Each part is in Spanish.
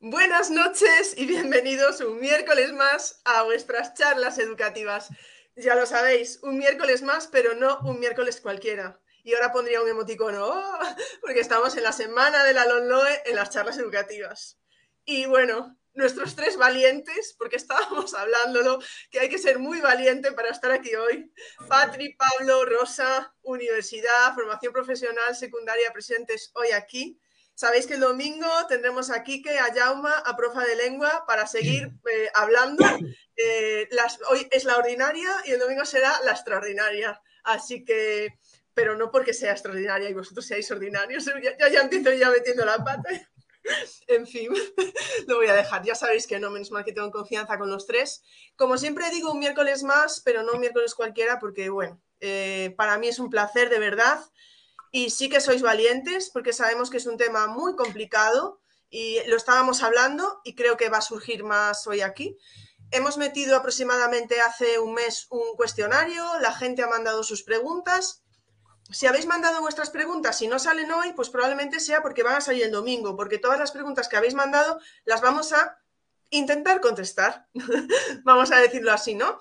Buenas noches y bienvenidos un miércoles más a vuestras charlas educativas. Ya lo sabéis, un miércoles más, pero no un miércoles cualquiera. Y ahora pondría un emoticono, ¡oh! porque estamos en la semana de la LONLOE en las charlas educativas. Y bueno, nuestros tres valientes, porque estábamos hablándolo, que hay que ser muy valiente para estar aquí hoy. Patri, Pablo, Rosa, Universidad, Formación Profesional, Secundaria, presentes hoy aquí. Sabéis que el domingo tendremos a Kike, a Jauma, a Profa de Lengua para seguir eh, hablando. Eh, hoy es la ordinaria y el domingo será la extraordinaria. Así que, pero no porque sea extraordinaria y vosotros seáis ordinarios. Ya, ya, empiezo ya metiendo la pata. en fin, lo voy a dejar. Ya sabéis que no, menos mal que tengo confianza con los tres. Como siempre digo, un miércoles más, pero no un miércoles cualquiera, porque bueno, eh, para mí es un placer de verdad y sí que sois valientes porque sabemos que es un tema muy complicado y lo estábamos hablando y creo que va a surgir más hoy aquí. Hemos metido aproximadamente hace un mes un cuestionario, la gente ha mandado sus preguntas. Si habéis mandado vuestras preguntas y no salen hoy, pues probablemente sea porque van a salir el domingo, porque todas las preguntas que habéis mandado las vamos a intentar contestar. vamos a decirlo así, ¿no?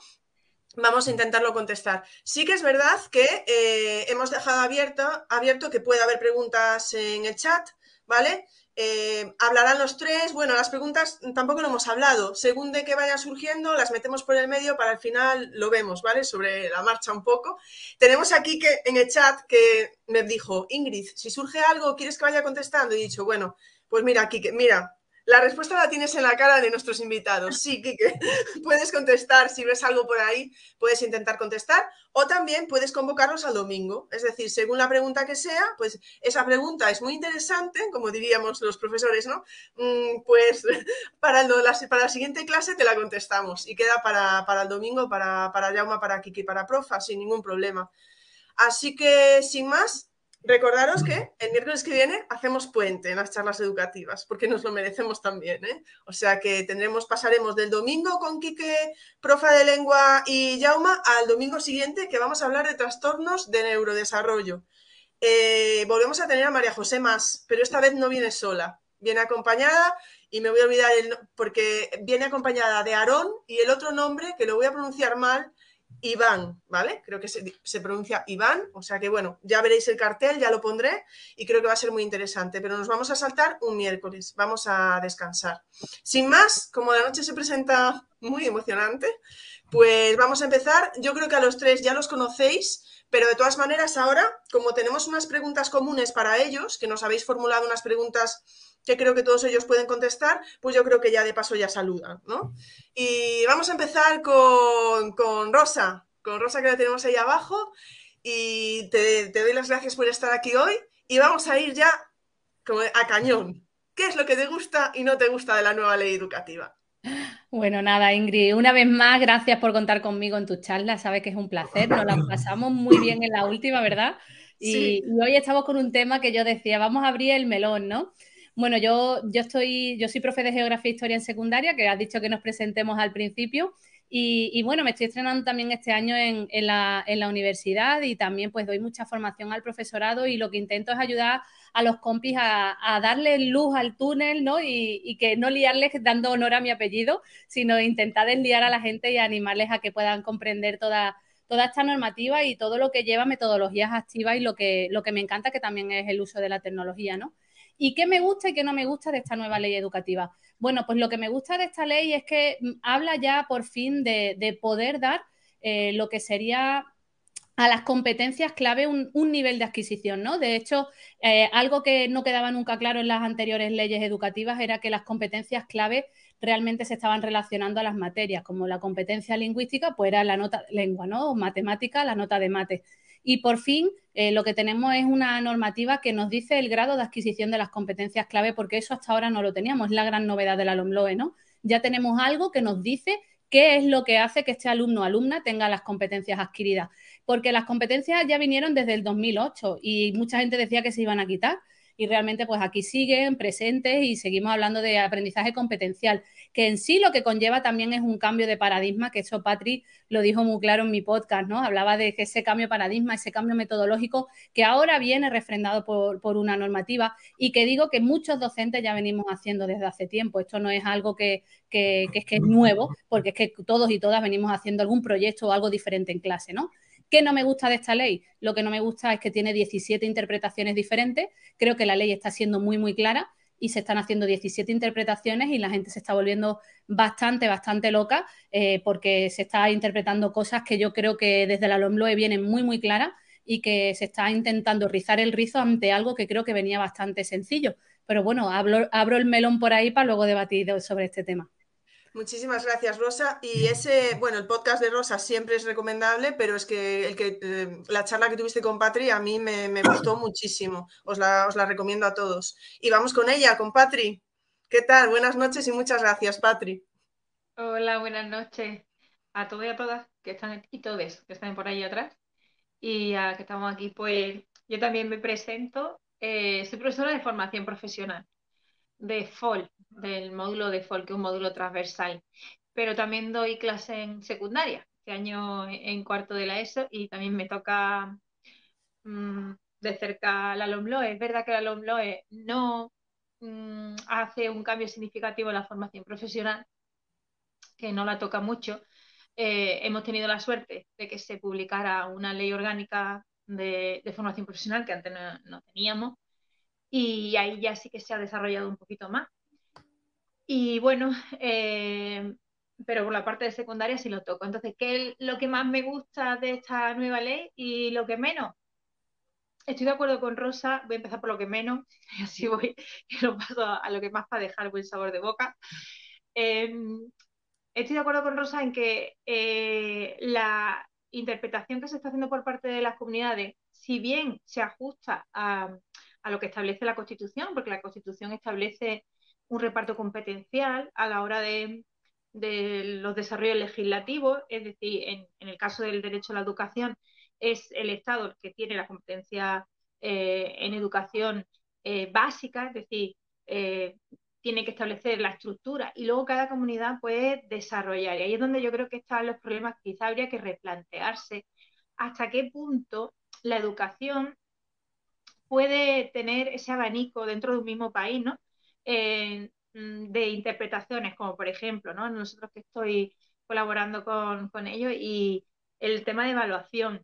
Vamos a intentarlo contestar. Sí que es verdad que eh, hemos dejado abierto, abierto que puede haber preguntas en el chat, ¿vale? Eh, hablarán los tres. Bueno, las preguntas tampoco lo hemos hablado. Según de que vayan surgiendo, las metemos por el medio para el final lo vemos, ¿vale? Sobre la marcha un poco. Tenemos aquí que en el chat que me dijo, Ingrid, si surge algo, ¿quieres que vaya contestando? Y he dicho, bueno, pues mira, aquí, mira, la respuesta la tienes en la cara de nuestros invitados. Sí, Kike, puedes contestar. Si ves algo por ahí, puedes intentar contestar. O también puedes convocarlos al domingo. Es decir, según la pregunta que sea, pues esa pregunta es muy interesante, como diríamos los profesores, ¿no? Mm, pues para, la, para la siguiente clase te la contestamos y queda para, el domingo, para, para Jauma, para Kiki, para Profa, sin ningún problema. Así que, sin más, Recordaros que el miércoles que viene hacemos puente en las charlas educativas, porque nos lo merecemos también. ¿eh? O sea que tendremos, pasaremos del domingo con Quique, profa de lengua y Jauma, al domingo siguiente que vamos a hablar de trastornos de neurodesarrollo. Eh, volvemos a tener a María José más, pero esta vez no viene sola, viene acompañada y me voy a olvidar el, porque viene acompañada de Aarón y el otro nombre que lo voy a pronunciar mal Iván, ¿vale? Creo que se, pronuncia Iván, o sea que bueno, ya veréis el cartel, ya lo pondré y creo que va a ser muy interesante, pero nos vamos a saltar un miércoles, vamos a descansar. Sin más, como la noche se presenta muy emocionante, pues vamos a empezar. Yo creo que a los tres ya los conocéis, pero de todas maneras ahora, como tenemos unas preguntas comunes para ellos, que nos habéis formulado unas preguntas que creo que todos ellos pueden contestar, pues yo creo que ya de paso ya saludan, ¿no? Y vamos a empezar con, Rosa, con Rosa que la tenemos ahí abajo, y te, doy las gracias por estar aquí hoy, y vamos a ir ya a cañón. ¿Qué es lo que te gusta y no te gusta de la nueva ley educativa? Bueno, nada, Ingrid, una vez más, gracias por contar conmigo en tu charla. Sabes que es un placer, nos la pasamos muy bien en la última, ¿verdad? y, hoy estamos con un tema que yo decía, vamos a abrir el melón, ¿no? Bueno, yo, yo, estoy, yo soy profe de Geografía e Historia en secundaria, que has dicho que nos presentemos al principio. Y, bueno, me estoy estrenando también este año en, la, universidad y también pues doy mucha formación al profesorado y lo que intento es ayudar a los compis a, darle luz al túnel, ¿no? Y, que no liarles dando honor a mi apellido, sino intentar desliar a la gente y animarles a que puedan comprender toda, toda esta normativa y todo lo que lleva metodologías activas y lo que, lo que me encanta que también es el uso de la tecnología, ¿no? ¿Y qué me gusta y qué no me gusta de esta nueva ley educativa? Bueno, pues lo que me gusta de esta ley es que mm, habla ya por fin de, poder dar eh, lo que sería a las competencias clave un, nivel de adquisición, ¿no? De hecho, eh, algo que no quedaba nunca claro en las anteriores leyes educativas era que las competencias clave realmente se estaban relacionando a las materias, como la competencia lingüística, pues era la nota lengua, ¿no? Matemática, la nota de mate. Y por fin eh, lo que tenemos es una normativa que nos dice el grado de adquisición de las competencias clave, porque eso hasta ahora no lo teníamos, es la gran novedad de la ¿no? Ya tenemos algo que nos dice qué es lo que hace que este alumno o alumna tenga las competencias adquiridas, porque las competencias ya vinieron desde el 2008 y mucha gente decía que se iban a quitar y realmente pues aquí siguen presentes y seguimos hablando de aprendizaje competencial, que en sí lo que conlleva también es un cambio de paradigma, que eso Patri lo dijo muy claro en mi podcast, ¿no? Hablaba de ese cambio de paradigma, ese cambio metodológico que ahora viene refrendado por, una normativa y que digo que muchos docentes ya venimos haciendo desde hace tiempo. Esto no es algo que, que, que es que es nuevo, porque es que todos y todas venimos haciendo algún proyecto o algo diferente en clase, ¿no? ¿Qué no me gusta de esta ley? Lo que no me gusta es que tiene 17 interpretaciones diferentes. Creo que la ley está siendo muy, muy clara y se están haciendo 17 interpretaciones y la gente se está volviendo bastante, bastante loca eh, porque se está interpretando cosas que yo creo que desde la LOMLOE vienen muy, muy claras y que se está intentando rizar el rizo ante algo que creo que venía bastante sencillo. Pero bueno, abro el melón por ahí para luego debatir sobre este tema. Muchísimas gracias, Rosa. Y ese, bueno, el podcast de Rosa siempre es recomendable, pero es que, el que eh, la charla que tuviste con Patri a mí me, gustó muchísimo. Os la, os la, recomiendo a todos. Y vamos con ella, con Patri. ¿Qué tal? Buenas noches y muchas gracias, Patri. Hola, buenas noches a todos y a todas que están aquí, todos que están por ahí atrás. Y a que estamos aquí, pues yo también me presento. Eh, soy profesora de formación profesional de FOL, del módulo de FOL, que es un módulo transversal. Pero también doy clase en secundaria, este año en cuarto de la ESO, y también me toca mm, de cerca la LOMLOE. Es verdad que la LOMLOE no mm, hace un cambio significativo en la formación profesional, que no la toca mucho. Eh, hemos tenido la suerte de que se publicara una ley orgánica de, formación profesional que antes no teníamos y ahí ya sí que se ha desarrollado un poquito más. Y bueno, eh, pero por la parte de secundaria sí lo toco. Entonces, ¿qué es lo que más me gusta de esta nueva ley y lo que menos? Estoy de acuerdo con Rosa, voy a empezar por lo que menos, y así voy, y lo paso a, lo que más para dejar buen sabor de boca. Em, estoy de acuerdo con Rosa en que eh, la interpretación que se está haciendo por parte de las comunidades, si bien se ajusta a, a lo que establece la Constitución, porque la Constitución establece un reparto competencial a la hora de, los desarrollos legislativos, es decir, en, el caso del derecho a la educación, es el Estado el que tiene la competencia eh, en educación eh, básica, es decir, eh, tiene que establecer la estructura y luego cada comunidad puede desarrollar. Y ahí es donde yo creo que están los problemas, quizá habría que replantearse hasta qué punto la educación puede tener ese abanico dentro de un mismo país, ¿no? Mm, de interpretaciones, como por ejemplo, ¿no? Nosotros que estoy colaborando con, con ellos y el tema de evaluación,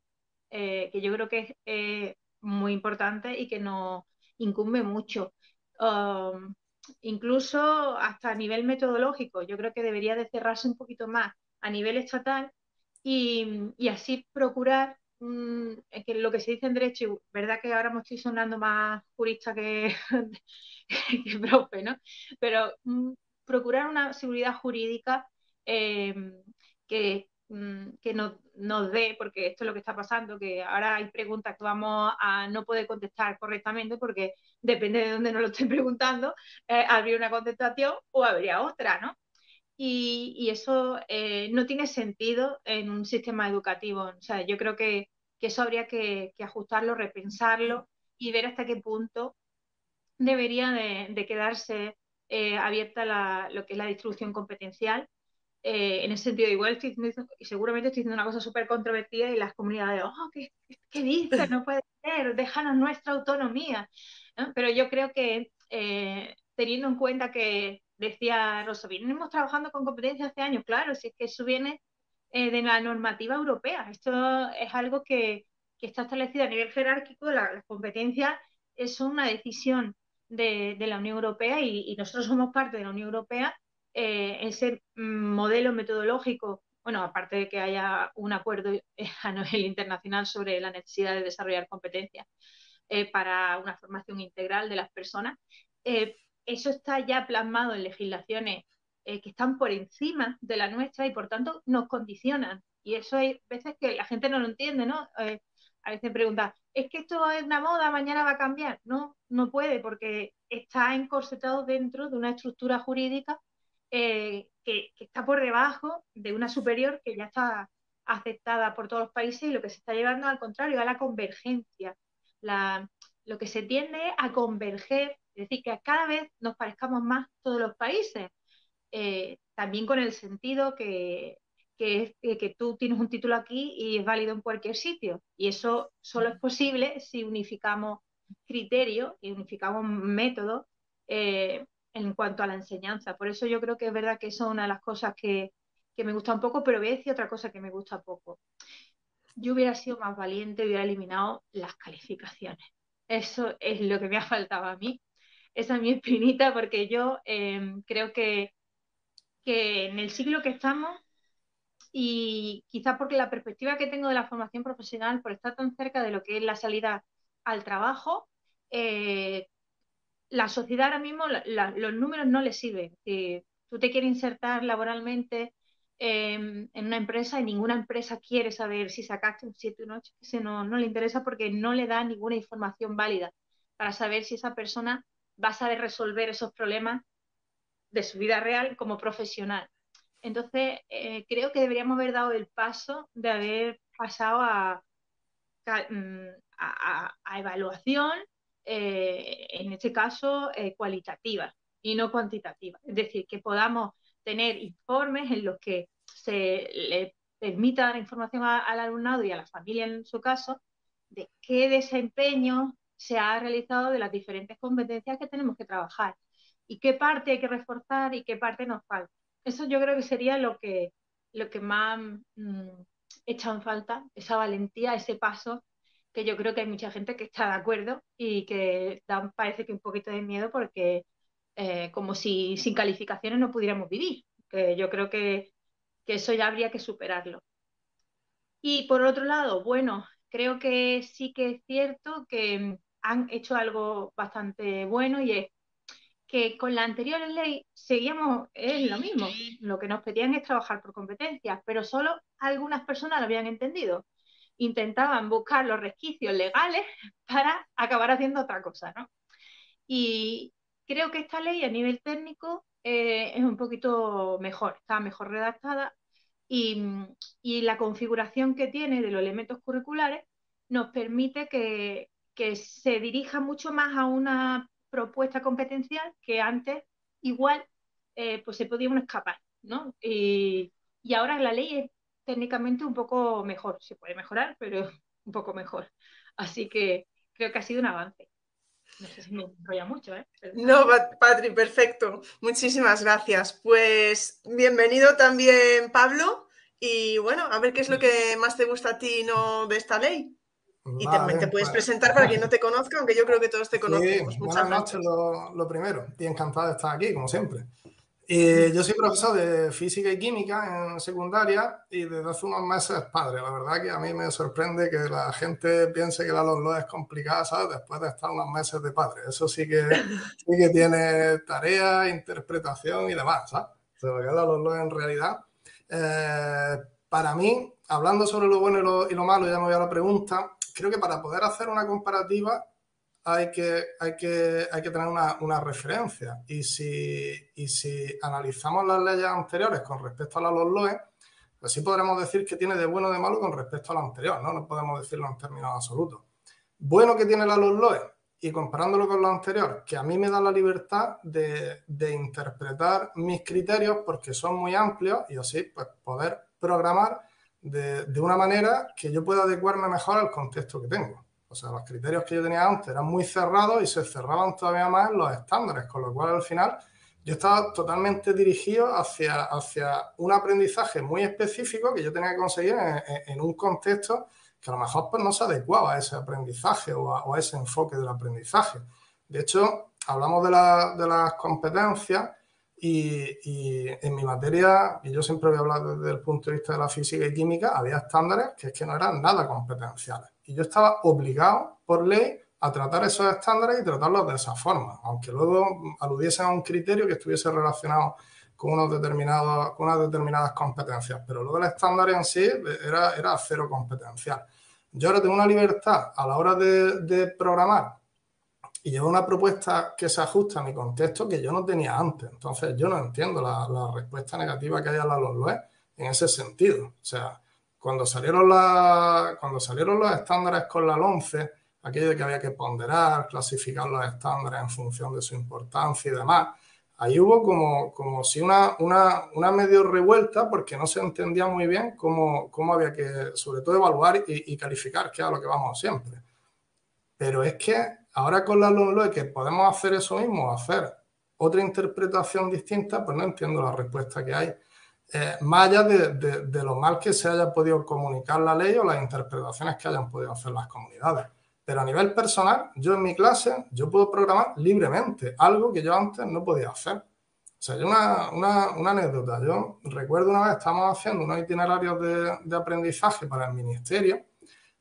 eh, que yo creo que es eh, muy importante y que nos incumbe mucho. Um, incluso hasta a nivel metodológico, yo creo que debería de cerrarse un poquito más a nivel estatal y, y así procurar Mm, que lo que se dice en derecho, verdad que ahora me estoy sonando más jurista que, que profe, ¿no? Pero mm, procurar una seguridad jurídica em, que, mm, que nos, nos, dé, porque esto es lo que está pasando, que ahora hay preguntas que vamos a no poder contestar correctamente porque depende de dónde nos lo estén preguntando, eh, habría una contestación o habría otra, ¿no? Y, eso eh, no tiene sentido en un sistema educativo. O sea, yo creo que que eso habría que, ajustarlo, repensarlo y ver hasta qué punto debería de, quedarse eh, abierta lo que es la distribución competencial. Eh, en ese sentido, igual estoy diciendo, y seguramente estoy diciendo una cosa súper controvertida y las comunidades, oh, ¿qué, qué dices? No puede ser, déjanos nuestra autonomía. Pero yo creo que eh, teniendo en cuenta que decía Rosa, venimos trabajando con competencia hace años, claro, si es que eso viene eh, de la normativa europea. Esto es algo que, está establecido a nivel jerárquico, la, las competencias es una decisión de, la Unión Europea y, nosotros somos parte de la Unión Europea. Eh, ese modelo metodológico, bueno, aparte de que haya un acuerdo a nivel internacional sobre la necesidad de desarrollar competencias eh, para una formación integral de las personas, eso está ya plasmado en legislaciones eh, que están por encima de la nuestra y por tanto nos condicionan. Y eso hay veces que la gente no lo entiende, ¿no? Eh, a veces pregunta, ¿es que esto es una moda, mañana va a cambiar? No, no puede, porque está encorsetado dentro de una estructura jurídica eh, que, está por debajo de una superior que ya está aceptada por todos los países y lo que se está llevando al contrario, a la convergencia. lo que se tiende a converger, es decir, que cada vez nos parezcamos más todos los países, eh, también con el sentido que que, que tú tienes un título aquí y es válido en cualquier sitio. Y eso solo es posible si unificamos criterios y unificamos métodos eh, en cuanto a la enseñanza. Por eso yo creo que es verdad que eso es una de las cosas que, que me gusta un poco, pero voy a decir otra cosa que me gusta poco. Yo hubiera sido más valiente hubiera eliminado las calificaciones. Eso es lo que me ha faltado a mí. Esa es mi espinita porque yo eh, creo que, que en el siglo que estamos y quizás porque la perspectiva que tengo de la formación profesional, por estar tan cerca de lo que es la salida al trabajo, eh, la sociedad ahora mismo, los números no le sirven. Si tú te quieres insertar laboralmente em, en una empresa y ninguna empresa quiere saber si sacaste un 7 o un 8, no, no le interesa porque no le da ninguna información válida para saber si esa persona va a saber resolver esos problemas de su vida real como profesional. Entonces, eh, creo que deberíamos haber dado el paso de haber pasado a, mm, evaluación, eh, en este caso, eh, cualitativa y no cuantitativa. Es decir, que podamos tener informes en los que se le permita dar información al alumnado y a la familia en su caso de qué desempeño se ha realizado de las diferentes competencias que tenemos que trabajar y qué parte hay que reforzar y qué parte nos falta. Eso yo creo que sería lo que, lo que más mm, echa en falta, esa valentía, ese paso, que yo creo que hay mucha gente que está de acuerdo y que da, parece que un poquito de miedo porque eh, como si sin calificaciones no pudiéramos vivir, que yo creo que, que eso ya habría que superarlo. Y por otro lado, bueno, creo que sí que es cierto que han hecho algo bastante bueno y es que con la anterior ley seguíamos en lo mismo. Lo que nos pedían es trabajar por competencias, pero solo algunas personas lo habían entendido. Intentaban buscar los resquicios legales para acabar haciendo otra cosa, ¿no? Y creo que esta ley a nivel técnico eh, es un poquito mejor, está mejor redactada y, y, la configuración que tiene de los elementos curriculares nos permite que, que se dirija mucho más a una propuesta competencial que antes igual eh, pues se podía escapar, ¿no? Y, ahora la ley es técnicamente un poco mejor, se puede mejorar, pero un poco mejor. Así que creo que ha sido un avance. No sé si me enrolla mucho, ¿eh? No, Patri, perfecto. Muchísimas gracias. Pues bienvenido también, Pablo. Y bueno, a ver qué es lo que más te gusta a ti ¿no? de esta ley. Y te, puedes pues. presentar para quien no te conozca, aunque yo creo que todos te conocemos. buenas noches, lo, primero. Y encantado de estar aquí, como siempre. Y yo soy profesor de física y química en secundaria y desde hace unos meses padre. La verdad que a mí me sorprende que la gente piense que la LOLO es complicada, ¿sabes? Después de estar unos meses de padre. Eso sí que, sí que tiene tarea, interpretación y demás, ¿sabes? O que la LOLO en realidad. Eh, para mí, hablando sobre lo bueno y lo, y lo malo, ya me voy a la pregunta, creo que para poder hacer una comparativa hay que, hay que, hay que tener una, referencia. Y si, si analizamos las leyes anteriores con respecto a la LOE, pues sí podremos decir que tiene de bueno o de malo con respecto a la anterior, ¿no? No podemos decirlo en términos absolutos. Bueno que tiene la LOE y comparándolo con lo anterior, que a mí me da la libertad de, de interpretar mis criterios porque son muy amplios y así pues, poder programar de, una manera que yo pueda adecuarme mejor al contexto que tengo. O sea, los criterios que yo tenía antes eran muy cerrados y se cerraban todavía más los estándares, con lo cual al final yo estaba totalmente dirigido hacia, hacia un aprendizaje muy específico que yo tenía que conseguir en, un contexto que a lo mejor pues, no se adecuaba a ese aprendizaje o a, ese enfoque del aprendizaje. De hecho, hablamos de, de las competencias y, en mi materia, y yo siempre voy a hablar desde el punto de vista de la física y química, había estándares que es que no eran nada competenciales. Y yo estaba obligado por ley a tratar esos estándares y tratarlos de esa forma, aunque luego aludiesen a un criterio que estuviese relacionado con, unos determinados, con unas determinadas competencias. Pero luego el estándar en sí era, era cero competencial. Yo ahora tengo una libertad a la hora de, programar y llevo una propuesta que se ajusta a mi contexto que yo no tenía antes. Entonces, yo no entiendo la, respuesta negativa que hay a la LOE en ese sentido. O sea, cuando salieron, la, cuando salieron los estándares con la 11, aquello de que había que ponderar, clasificar los estándares en función de su importancia y demás, ahí hubo como, como si una, una, una, medio revuelta porque no se entendía muy bien cómo, cómo había que, sobre todo, evaluar y, calificar, que es a lo que vamos siempre. Pero es que ahora con la LOMLOE que podemos hacer eso mismo, hacer otra interpretación distinta, pues no entiendo la respuesta que hay. Eh, más allá de, de, de, lo mal que se haya podido comunicar la ley o las interpretaciones que hayan podido hacer las comunidades. Pero a nivel personal, yo en mi clase, yo puedo programar libremente, algo que yo antes no podía hacer. O sea, yo una, una, una anécdota. Yo recuerdo una vez, estábamos haciendo unos itinerarios de, de, aprendizaje para el ministerio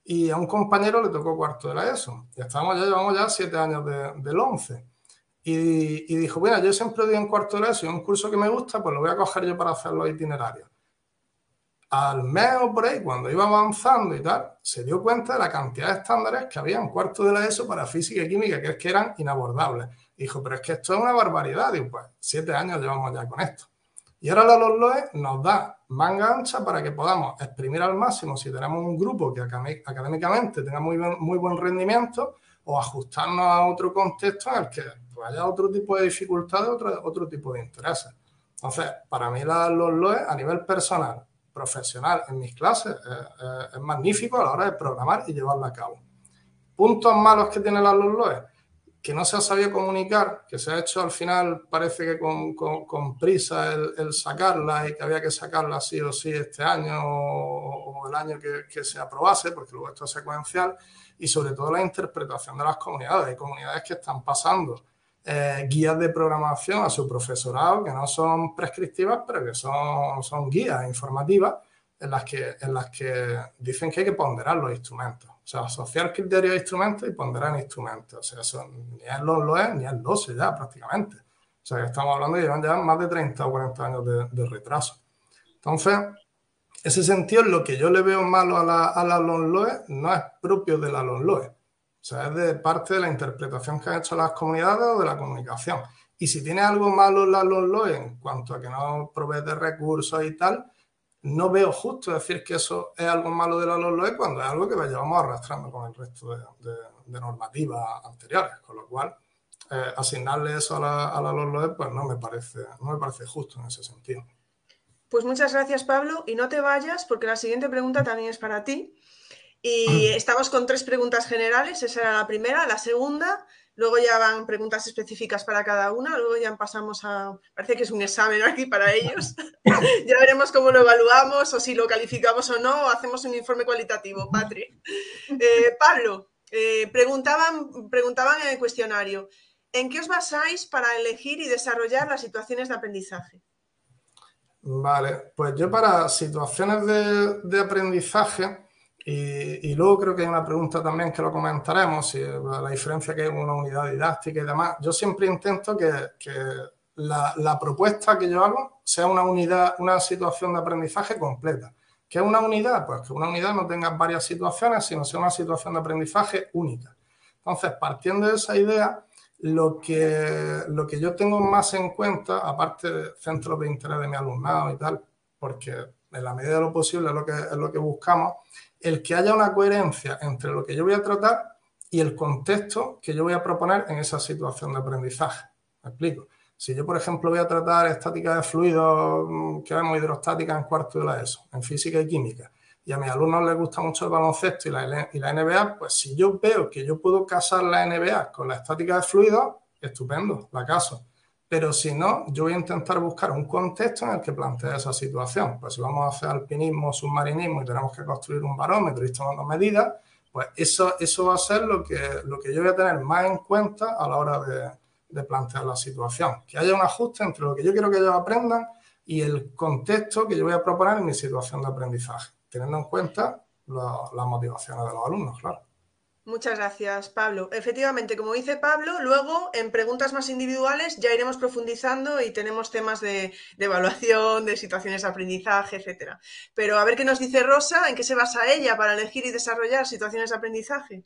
y a un compañero le tocó cuarto de la ESO. Y estábamos ya, llevamos ya siete años de, del 11. Y, y, dijo, bueno, yo siempre doy en cuarto de la ESO y un curso que me gusta, pues lo voy a coger yo para hacer los itinerarios al mes o por ahí, cuando iba avanzando y tal, se dio cuenta de la cantidad de estándares que había en cuarto de la ESO para física y química, que es que eran inabordables. Dijo, pero es que esto es una barbaridad. Digo, pues siete años llevamos ya con esto. Y ahora la LOE nos da manga ancha para que podamos exprimir al máximo si tenemos un grupo que académicamente tenga muy, buen rendimiento o ajustarnos a otro contexto en el que haya otro tipo de dificultades, otro, otro tipo de intereses. Entonces, para mí la LOE a nivel personal profesional en mis clases es magnífico a la hora de programar y llevarla a cabo. Puntos malos que tiene la LOE, que no se ha sabido comunicar, que se ha hecho al final, parece que con, con, prisa el, sacarla y que había que sacarla sí o sí este año o, el año que, que, se aprobase, porque luego esto es secuencial, y sobre todo la interpretación de las comunidades. Hay comunidades que están pasando eh, guías de programación a su profesorado que no son prescriptivas, pero que son, son guías informativas en las, que, en las que dicen que hay que ponderar los instrumentos. Sea, asociar criterios a instrumentos y ponderar instrumentos. O sea, eso ni es lo, lo ni es lo sé ya prácticamente. O sea, que estamos hablando de llevan ya más de 30 o 40 años de, retraso. Entonces, ese sentido, lo que yo le veo malo a la, a la LONLOE no es propio de la LONLOE. O sea, es de parte de la interpretación que han hecho las comunidades o de la comunicación. Y si tiene algo malo la LOE en cuanto a que no provee de recursos y tal, no veo justo decir que eso es algo malo de la LOE cuando es algo que llevamos arrastrando con el resto de, normativas anteriores. Con lo cual, eh, asignarle eso a la, a la LOE pues no me, parece, no me parece justo en ese sentido. Pues muchas gracias, Pablo. Y no te vayas porque la siguiente pregunta también es para ti. Y estamos con tres preguntas generales, esa era la primera. La segunda, luego ya van preguntas específicas para cada una, luego ya pasamos a, parece que es un examen aquí para ellos. ya veremos cómo lo evaluamos o si lo calificamos o no, o hacemos un informe cualitativo, Patri. Eh, Pablo, eh, preguntaban, preguntaban en el cuestionario, ¿en qué os basáis para elegir y desarrollar las situaciones de aprendizaje? Vale, pues yo para situaciones de, de aprendizaje, y, luego creo que hay una pregunta también que lo comentaremos, si la diferencia que hay en una unidad didáctica y demás. Yo siempre intento que, que la, la, propuesta que yo hago sea una unidad, una situación de aprendizaje completa. ¿Qué es una unidad? Pues que una unidad no tenga varias situaciones, sino sea una situación de aprendizaje única. Entonces, partiendo de esa idea, lo que, lo que yo tengo más en cuenta, aparte de centros de interés de mi alumnado y tal, porque en la medida de lo posible es lo que, es lo que buscamos, el que haya una coherencia entre lo que yo voy a tratar y el contexto que yo voy a proponer en esa situación de aprendizaje. ¿Me explico? Si yo, por ejemplo, voy a tratar estática de fluidos, mm, que vemos hidrostática en cuarto de la ESO, en física y química, y a mis alumnos les gusta mucho el baloncesto y la, y la NBA, pues si yo veo que yo puedo casar la NBA con la estática de fluidos, estupendo, la caso. Pero si no, yo voy a intentar buscar un contexto en el que plantee esa situación. Pues si vamos a hacer alpinismo, submarinismo y tenemos que construir un barómetro y ir tomando medidas, pues eso, eso va a ser lo que, lo que yo voy a tener más en cuenta a la hora de, de plantear la situación. Que haya un ajuste entre lo que yo quiero que ellos aprendan y el contexto que yo voy a proponer en mi situación de aprendizaje, teniendo en cuenta las motivaciones de los alumnos, claro. Muchas gracias, Pablo. Efectivamente, como dice Pablo, luego en preguntas más individuales ya iremos profundizando y tenemos temas de, evaluación, de situaciones de aprendizaje, etcétera. Pero a ver qué nos dice Rosa, en qué se basa ella para elegir y desarrollar situaciones de aprendizaje.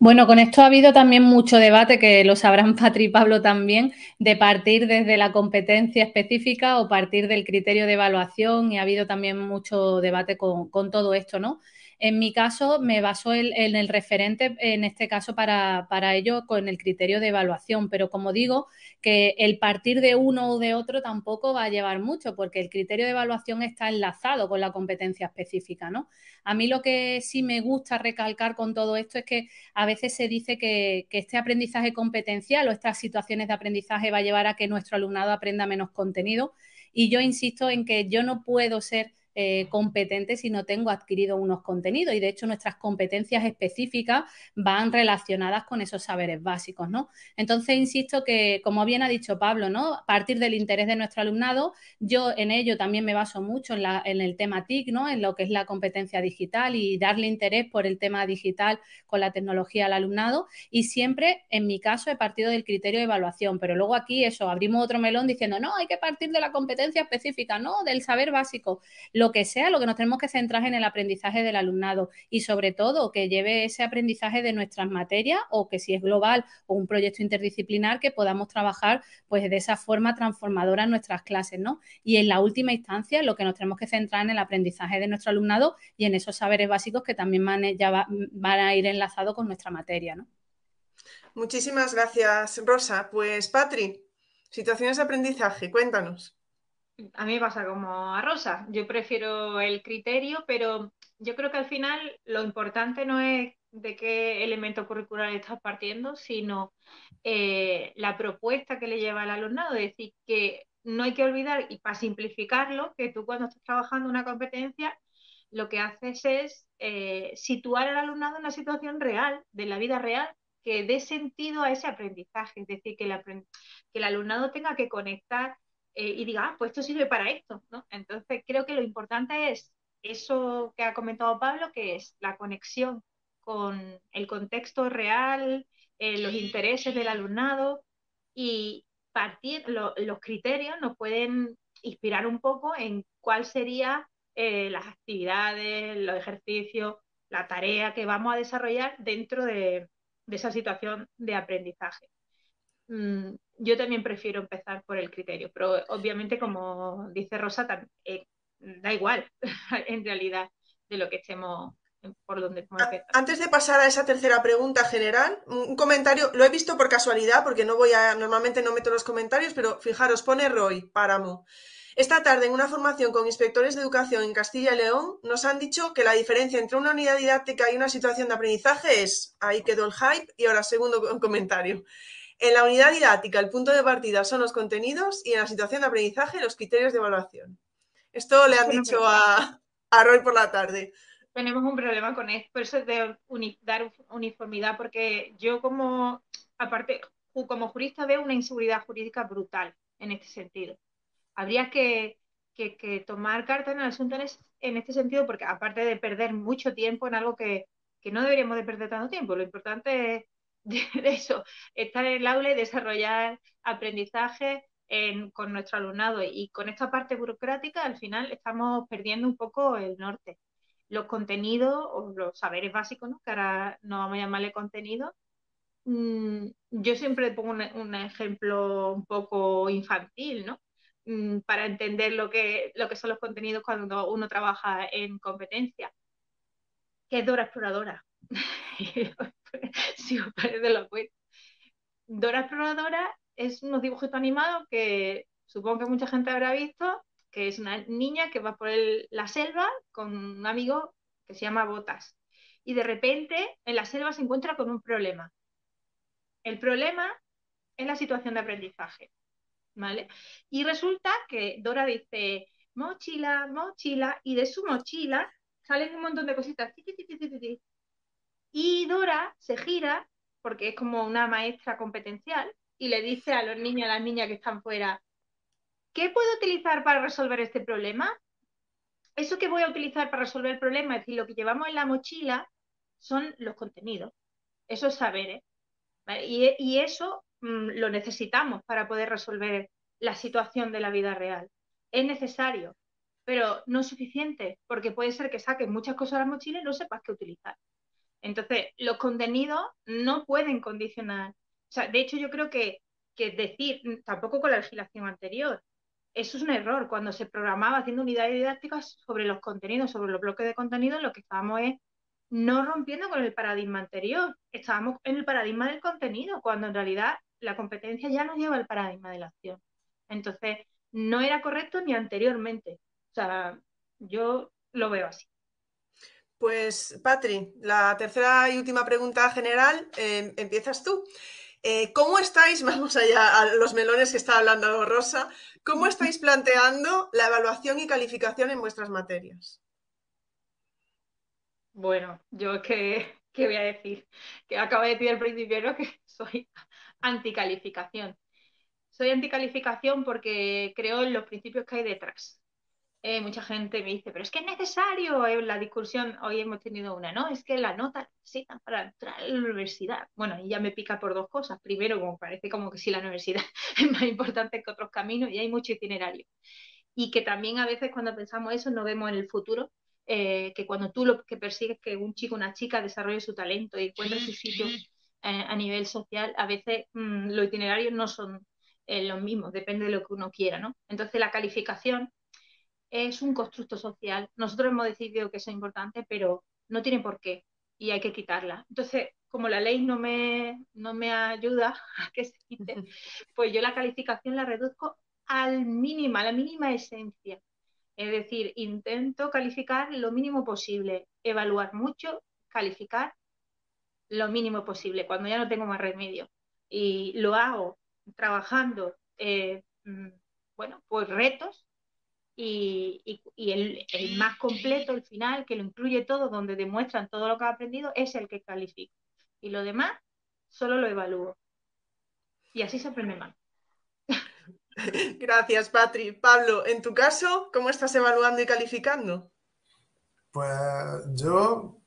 Bueno, con esto ha habido también mucho debate, que lo sabrán Patri y Pablo también, de partir desde la competencia específica o partir del criterio de evaluación y ha habido también mucho debate con, con todo esto, ¿no? En mi caso, me baso en, el referente, en este caso, para, ello con el criterio de evaluación, pero como digo, que el partir de uno o de otro tampoco va a llevar mucho, porque el criterio de evaluación está enlazado con la competencia específica, ¿no? A mí lo que sí me gusta recalcar con todo esto es que a veces se dice que, que este aprendizaje competencial o estas situaciones de aprendizaje va a llevar a que nuestro alumnado aprenda menos contenido. Y yo insisto en que yo no puedo ser eh, competente si no tengo adquirido unos contenidos. Y de hecho, nuestras competencias específicas van relacionadas con esos saberes básicos, ¿no? Entonces, insisto que, como bien ha dicho Pablo, ¿no? A partir del interés de nuestro alumnado, yo en ello también me baso mucho en, la, en el tema TIC, ¿no? En lo que es la competencia digital y darle interés por el tema digital con la tecnología al alumnado. Y siempre, en mi caso, he partido del criterio de evaluación. Pero luego aquí, eso, abrimos otro melón diciendo, no, hay que partir de la competencia específica, no, del saber básico. Lo que sea, lo que nos tenemos que centrar en el aprendizaje del alumnado y sobre todo que lleve ese aprendizaje de nuestras materias o que si es global o un proyecto interdisciplinar que podamos trabajar pues de esa forma transformadora en nuestras clases, ¿no? Y en la última instancia lo que nos tenemos que centrar en el aprendizaje de nuestro alumnado y en esos saberes básicos que también van, ya van a ir enlazados con nuestra materia, ¿no? Muchísimas gracias, Rosa. Pues Patri, situaciones de aprendizaje, cuéntanos a mí pasa como a Rosa. Yo prefiero el criterio, pero yo creo que al final lo importante no es de qué elemento curricular estás partiendo, sino eh, la propuesta que le lleva al alumnado. Es decir, que no hay que olvidar, y para simplificarlo, que tú cuando estás trabajando una competencia, lo que haces es eh, situar al alumnado en una situación real, de la vida real, que dé sentido a ese aprendizaje. Es decir, que el alumnado tenga que conectar eh, y diga, ah, pues esto sirve para esto, ¿no? Entonces creo que lo importante es eso que ha comentado Pablo, que es la conexión con el contexto real, eh, los intereses del alumnado y partir, los criterios nos pueden inspirar un poco en cuál sería eh, las actividades, los ejercicios, la tarea que vamos a desarrollar dentro de esa situación de aprendizaje. Mm, yo también prefiero empezar por el criterio, pero obviamente, como dice Rosa, eh, da igual en realidad de lo que estemos por donde Antes de pasar a esa tercera pregunta general, un comentario, lo he visto por casualidad, porque no voy a, normalmente no meto los comentarios, pero fijaros, pone Roy Páramo. Esta tarde, en una formación con inspectores de educación en Castilla y León, nos han dicho que la diferencia entre una unidad didáctica y una situación de aprendizaje es, ahí quedó el hype, y ahora segundo comentario, en la unidad didáctica, el punto de partida son los contenidos y en la situación de aprendizaje, los criterios de evaluación. Esto le han dicho a, Roy por la tarde. Tenemos un problema con esto, por eso es de dar uniformidad, porque yo como, aparte, como jurista veo una inseguridad jurídica brutal en este sentido. Habría que, tomar carta en el asunto en, este sentido, porque aparte de perder mucho tiempo en algo que, que no deberíamos de perder tanto tiempo, lo importante es de, eso, estar en el aula y desarrollar aprendizaje con nuestro alumnado. Y con esta parte burocrática, al final estamos perdiendo un poco el norte. Los contenidos o los saberes básicos, ¿no? que ahora no vamos a llamarle contenido, mm, yo siempre pongo un, ejemplo un poco infantil, ¿no? Mm, para entender lo que, lo que son los contenidos cuando uno trabaja en competencia. ¿Qué es Dora Exploradora? si os parece lo cuento. Dora Exploradora es unos dibujitos animados que supongo que mucha gente habrá visto, que es una niña que va por la selva con un amigo que se llama Botas. Y de repente en la selva se encuentra con un problema. El problema es la situación de aprendizaje. ¿Vale? Y resulta que Dora dice, mochila, mochila, y de su mochila salen un montón de cositas. Y Dora se gira, porque es como una maestra competencial, y le dice a los niños y a las niñas que están fuera, ¿qué puedo utilizar para resolver este problema? Eso que voy a utilizar para resolver el problema, es decir, lo que llevamos en la mochila, son los contenidos. Eso es saber, ¿eh? y, eso mm, lo necesitamos para poder resolver la situación de la vida real. Es necesario, pero no suficiente, porque puede ser que saques muchas cosas a la mochila y no sepas qué utilizar. Entonces, los contenidos no pueden condicionar. O sea, de hecho, yo creo que, que decir, tampoco con la legislación anterior, eso es un error. Cuando se programaba haciendo unidades didácticas sobre los contenidos, sobre los bloques de contenido, lo que estábamos es no rompiendo con el paradigma anterior. Estábamos en el paradigma del contenido, cuando en realidad la competencia ya nos lleva al paradigma de la acción. Entonces, no era correcto ni anteriormente. O sea, yo lo veo así. Pues, Patri, la tercera y última pregunta general, em, empiezas tú. Eh, ¿Cómo estáis, vamos allá a los melones que está hablando Rosa, cómo estáis planteando la evaluación y calificación en vuestras materias? Bueno, yo qué, qué voy a decir, que acabo de decir al principio que soy anticalificación. Soy anticalificación porque creo en los principios que hay detrás. Eh, mucha gente me dice, pero es que es necesario, en la discusión, hoy hemos tenido una, ¿no? Es que la nota necesita para entrar a la universidad. Bueno, y ya me pica por dos cosas. Primero, como parece como que si la universidad es más importante que otros caminos y hay mucho itinerario. Y que también a veces cuando pensamos eso no vemos en el futuro eh, que cuando tú lo que persigues que un chico una chica desarrolle su talento y encuentre su sitio eh, a nivel social, a veces mm, los itinerarios no son eh, los mismos, depende de lo que uno quiera, ¿no? Entonces la calificación es un constructo social. Nosotros hemos decidido que eso es importante, pero no tiene por qué y hay que quitarla. Entonces, como la ley no me, no me ayuda a que se quite, pues yo la calificación la reduzco al mínimo, a la mínima esencia. Es decir, intento calificar lo mínimo posible, evaluar mucho, calificar lo mínimo posible, cuando ya no tengo más remedio. Y lo hago trabajando, eh, mm, bueno, pues retos y, el, el, más completo, el final, que lo incluye todo, donde demuestran todo lo que ha aprendido, es el que califico. Y lo demás, solo lo evalúo. Y así se aprende más. Gracias, Patri. Pablo, en tu caso, ¿cómo estás evaluando y calificando? Pues yo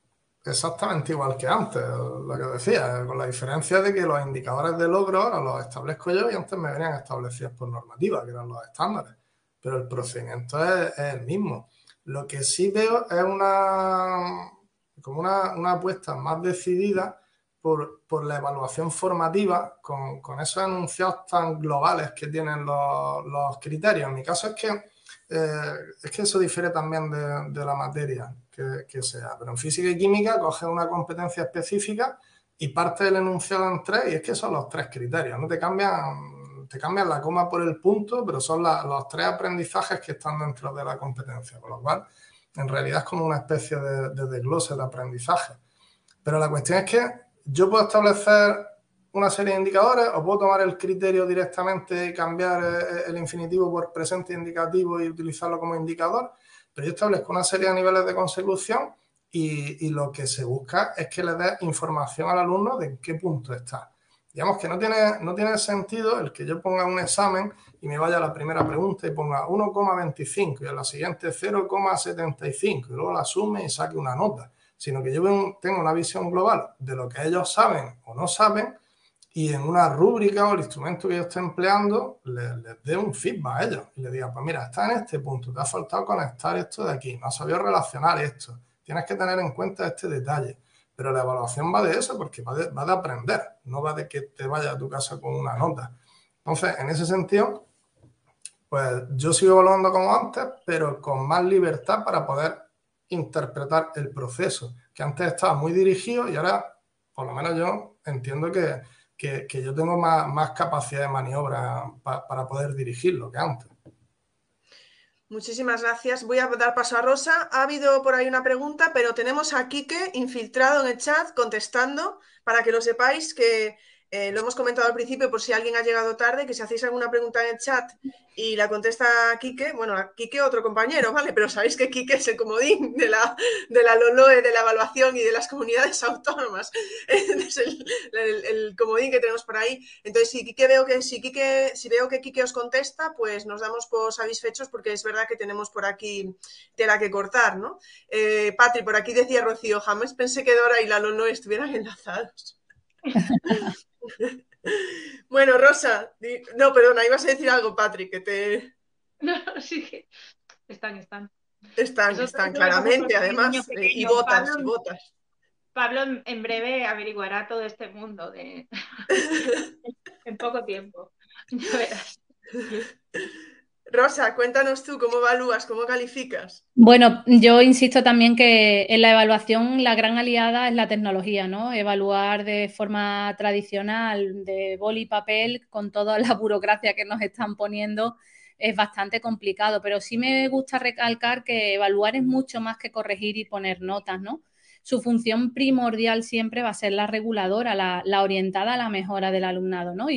exactamente igual que antes, lo que decía, con la diferencia de que los indicadores de logro ahora los establezco yo y antes me venían establecidos por normativa, que eran los estándares, pero el procedimiento es, el mismo. Lo que sí veo es una, como una, una apuesta más decidida por, la evaluación formativa con, esos enunciados tan globales que tienen los, criterios. En mi caso es que, eh, es que eso difiere también de, la materia que, sea, pero en física y química coge una competencia específica y parte del enunciado en tres y es que son los tres criterios, no te cambian, te cambian la coma por el punto, pero son los tres aprendizajes que están dentro de la competencia, con lo cual en realidad es como una especie de, de desglose de aprendizaje. Pero la cuestión es que yo puedo establecer una serie de indicadores o puedo tomar el criterio directamente y cambiar eh, el infinitivo por presente indicativo y utilizarlo como indicador, pero yo establezco una serie de niveles de consecución y, lo que se busca es que le dé información al alumno de en qué punto está. Digamos que no tiene, no tiene sentido el que yo ponga un examen y me vaya a la primera pregunta y ponga 1,25 y a la siguiente 0,75 y luego la sume y saque una nota sino que yo tengo una visión global de lo que ellos saben o no saben y en una rúbrica o el instrumento que yo esté empleando les, dé un feedback a ellos y les diga, pues mira, está en este punto, te ha faltado conectar esto de aquí, no has sabido relacionar esto, tienes que tener en cuenta este detalle. Pero la evaluación va de eso porque va de, va de aprender, no va de que te vayas a tu casa con una nota. Entonces, en ese sentido, pues yo sigo evaluando como antes, pero con más libertad para poder interpretar el proceso, que antes estaba muy dirigido y ahora, por lo menos yo entiendo que, yo tengo más, capacidad de maniobra para poder dirigirlo que antes. Muchísimas gracias. Voy a dar paso a Rosa. Ha habido por ahí una pregunta, pero tenemos a Quique infiltrado en el chat contestando para que lo sepáis que eh, lo hemos comentado al principio por si alguien ha llegado tarde, que si hacéis alguna pregunta en el chat y la contesta Quique, bueno, a Quique otro compañero, ¿vale? Pero sabéis que Quique es el comodín de la, de la LOLOE, de la evaluación y de las comunidades autónomas. es el, comodín que tenemos por ahí. Entonces, si Quique veo que, si Quique, si veo que Quique os contesta, pues nos damos por satisfechos porque es verdad que tenemos por aquí tela que cortar, ¿no? Eh, Patri, por aquí decía Rocío, jamás pensé que Dora y la LOLOE estuvieran enlazados. bueno, Rosa, no, perdona, ibas a decir algo, Patrick, que te... No, sí, están, están. Están, están, claramente, además, eh, y botas, y botas. Pablo en breve averiguará todo este mundo de... en poco tiempo. Ya verás. Rosa, cuéntanos tú cómo evalúas, cómo calificas. Bueno, yo insisto también que en la evaluación la gran aliada es la tecnología, ¿no? Evaluar de forma tradicional, de boli y papel, con toda la burocracia que nos están poniendo, es bastante complicado, pero sí me gusta recalcar que evaluar es mucho más que corregir y poner notas, ¿no? Su función primordial siempre va a ser la reguladora, la, orientada a la mejora del alumnado, ¿no?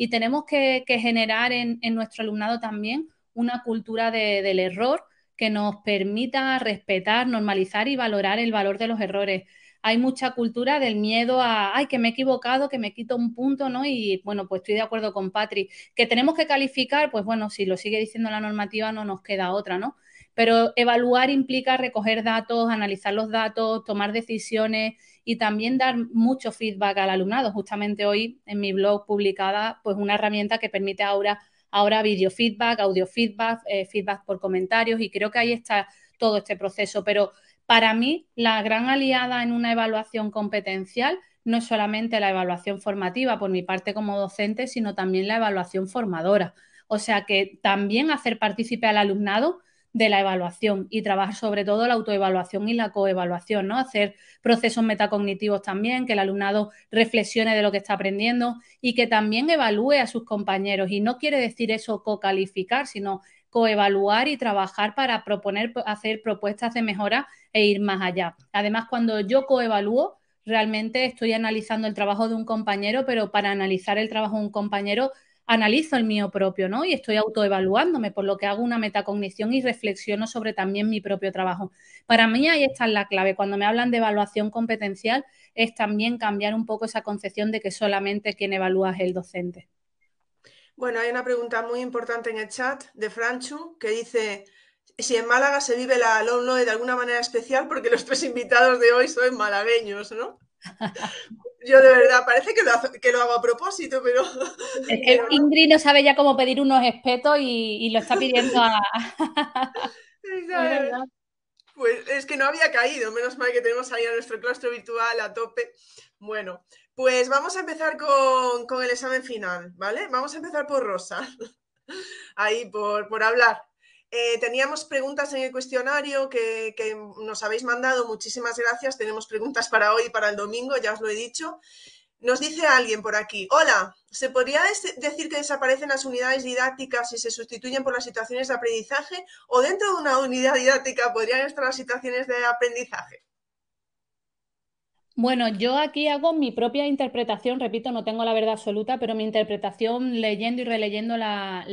Y tenemos que, generar en, nuestro alumnado también una cultura del error que nos permita respetar, normalizar y valorar el valor de los errores. Hay mucha cultura del miedo a, ay, que me he equivocado, que me quito un punto, ¿no? Y bueno, pues estoy de acuerdo con Patri. Que tenemos que calificar, pues bueno, si lo sigue diciendo la normativa, no nos queda otra, ¿no? Pero evaluar implica recoger datos, analizar los datos, tomar decisiones y también dar mucho feedback al alumnado. Justamente hoy en mi blog publicada, pues una herramienta que permite ahora, ahora video feedback, audio feedback, eh, feedback por comentarios y creo que ahí está todo este proceso. Pero para mí, la gran aliada en una evaluación competencial no es solamente la evaluación formativa por mi parte como docente, sino también la evaluación formadora. O sea que también hacer partícipe al alumnado de la evaluación y trabajar sobre todo la autoevaluación y la coevaluación, ¿no? Hacer procesos metacognitivos también, que el alumnado reflexione de lo que está aprendiendo y que también evalúe a sus compañeros. Y no quiere decir eso co-calificar, sino coevaluar y trabajar para proponer, hacer propuestas de mejora e ir más allá. Además, cuando yo coevalúo, realmente estoy analizando el trabajo de un compañero, pero para analizar el trabajo de un compañero analizo el mío propio, ¿no? Y estoy autoevaluándome, por lo que hago una metacognición y reflexiono sobre también mi propio trabajo. Para mí ahí está la clave. Cuando me hablan de evaluación competencial, es también cambiar un poco esa concepción de que solamente quien evalúa es el docente. Bueno, hay una pregunta muy importante en el chat de Franchu que dice si en Málaga se vive la alumno de alguna manera especial porque los tres invitados de hoy son malagueños, ¿no? Yo de verdad, parece que lo, hago, a propósito, pero... Es que Ingrid no sabe ya cómo pedir unos espetos y, lo está pidiendo a... pues es que no había caído, menos mal que tenemos ahí a nuestro claustro virtual a tope. Bueno, pues vamos a empezar con, con el examen final, ¿vale? Vamos a empezar por Rosa, ahí por, por hablar. Eh, teníamos preguntas en el cuestionario que, nos habéis mandado. Muchísimas gracias. Tenemos preguntas para hoy y para el domingo, ya os lo he dicho. Nos dice alguien por aquí, hola, ¿se podría decir que desaparecen las unidades didácticas y se sustituyen por las situaciones de aprendizaje? ¿O dentro de una unidad didáctica podrían estar las situaciones de aprendizaje? Bueno, yo aquí hago mi propia interpretación, repito, no tengo la verdad absoluta, pero mi interpretación leyendo y releyendo la,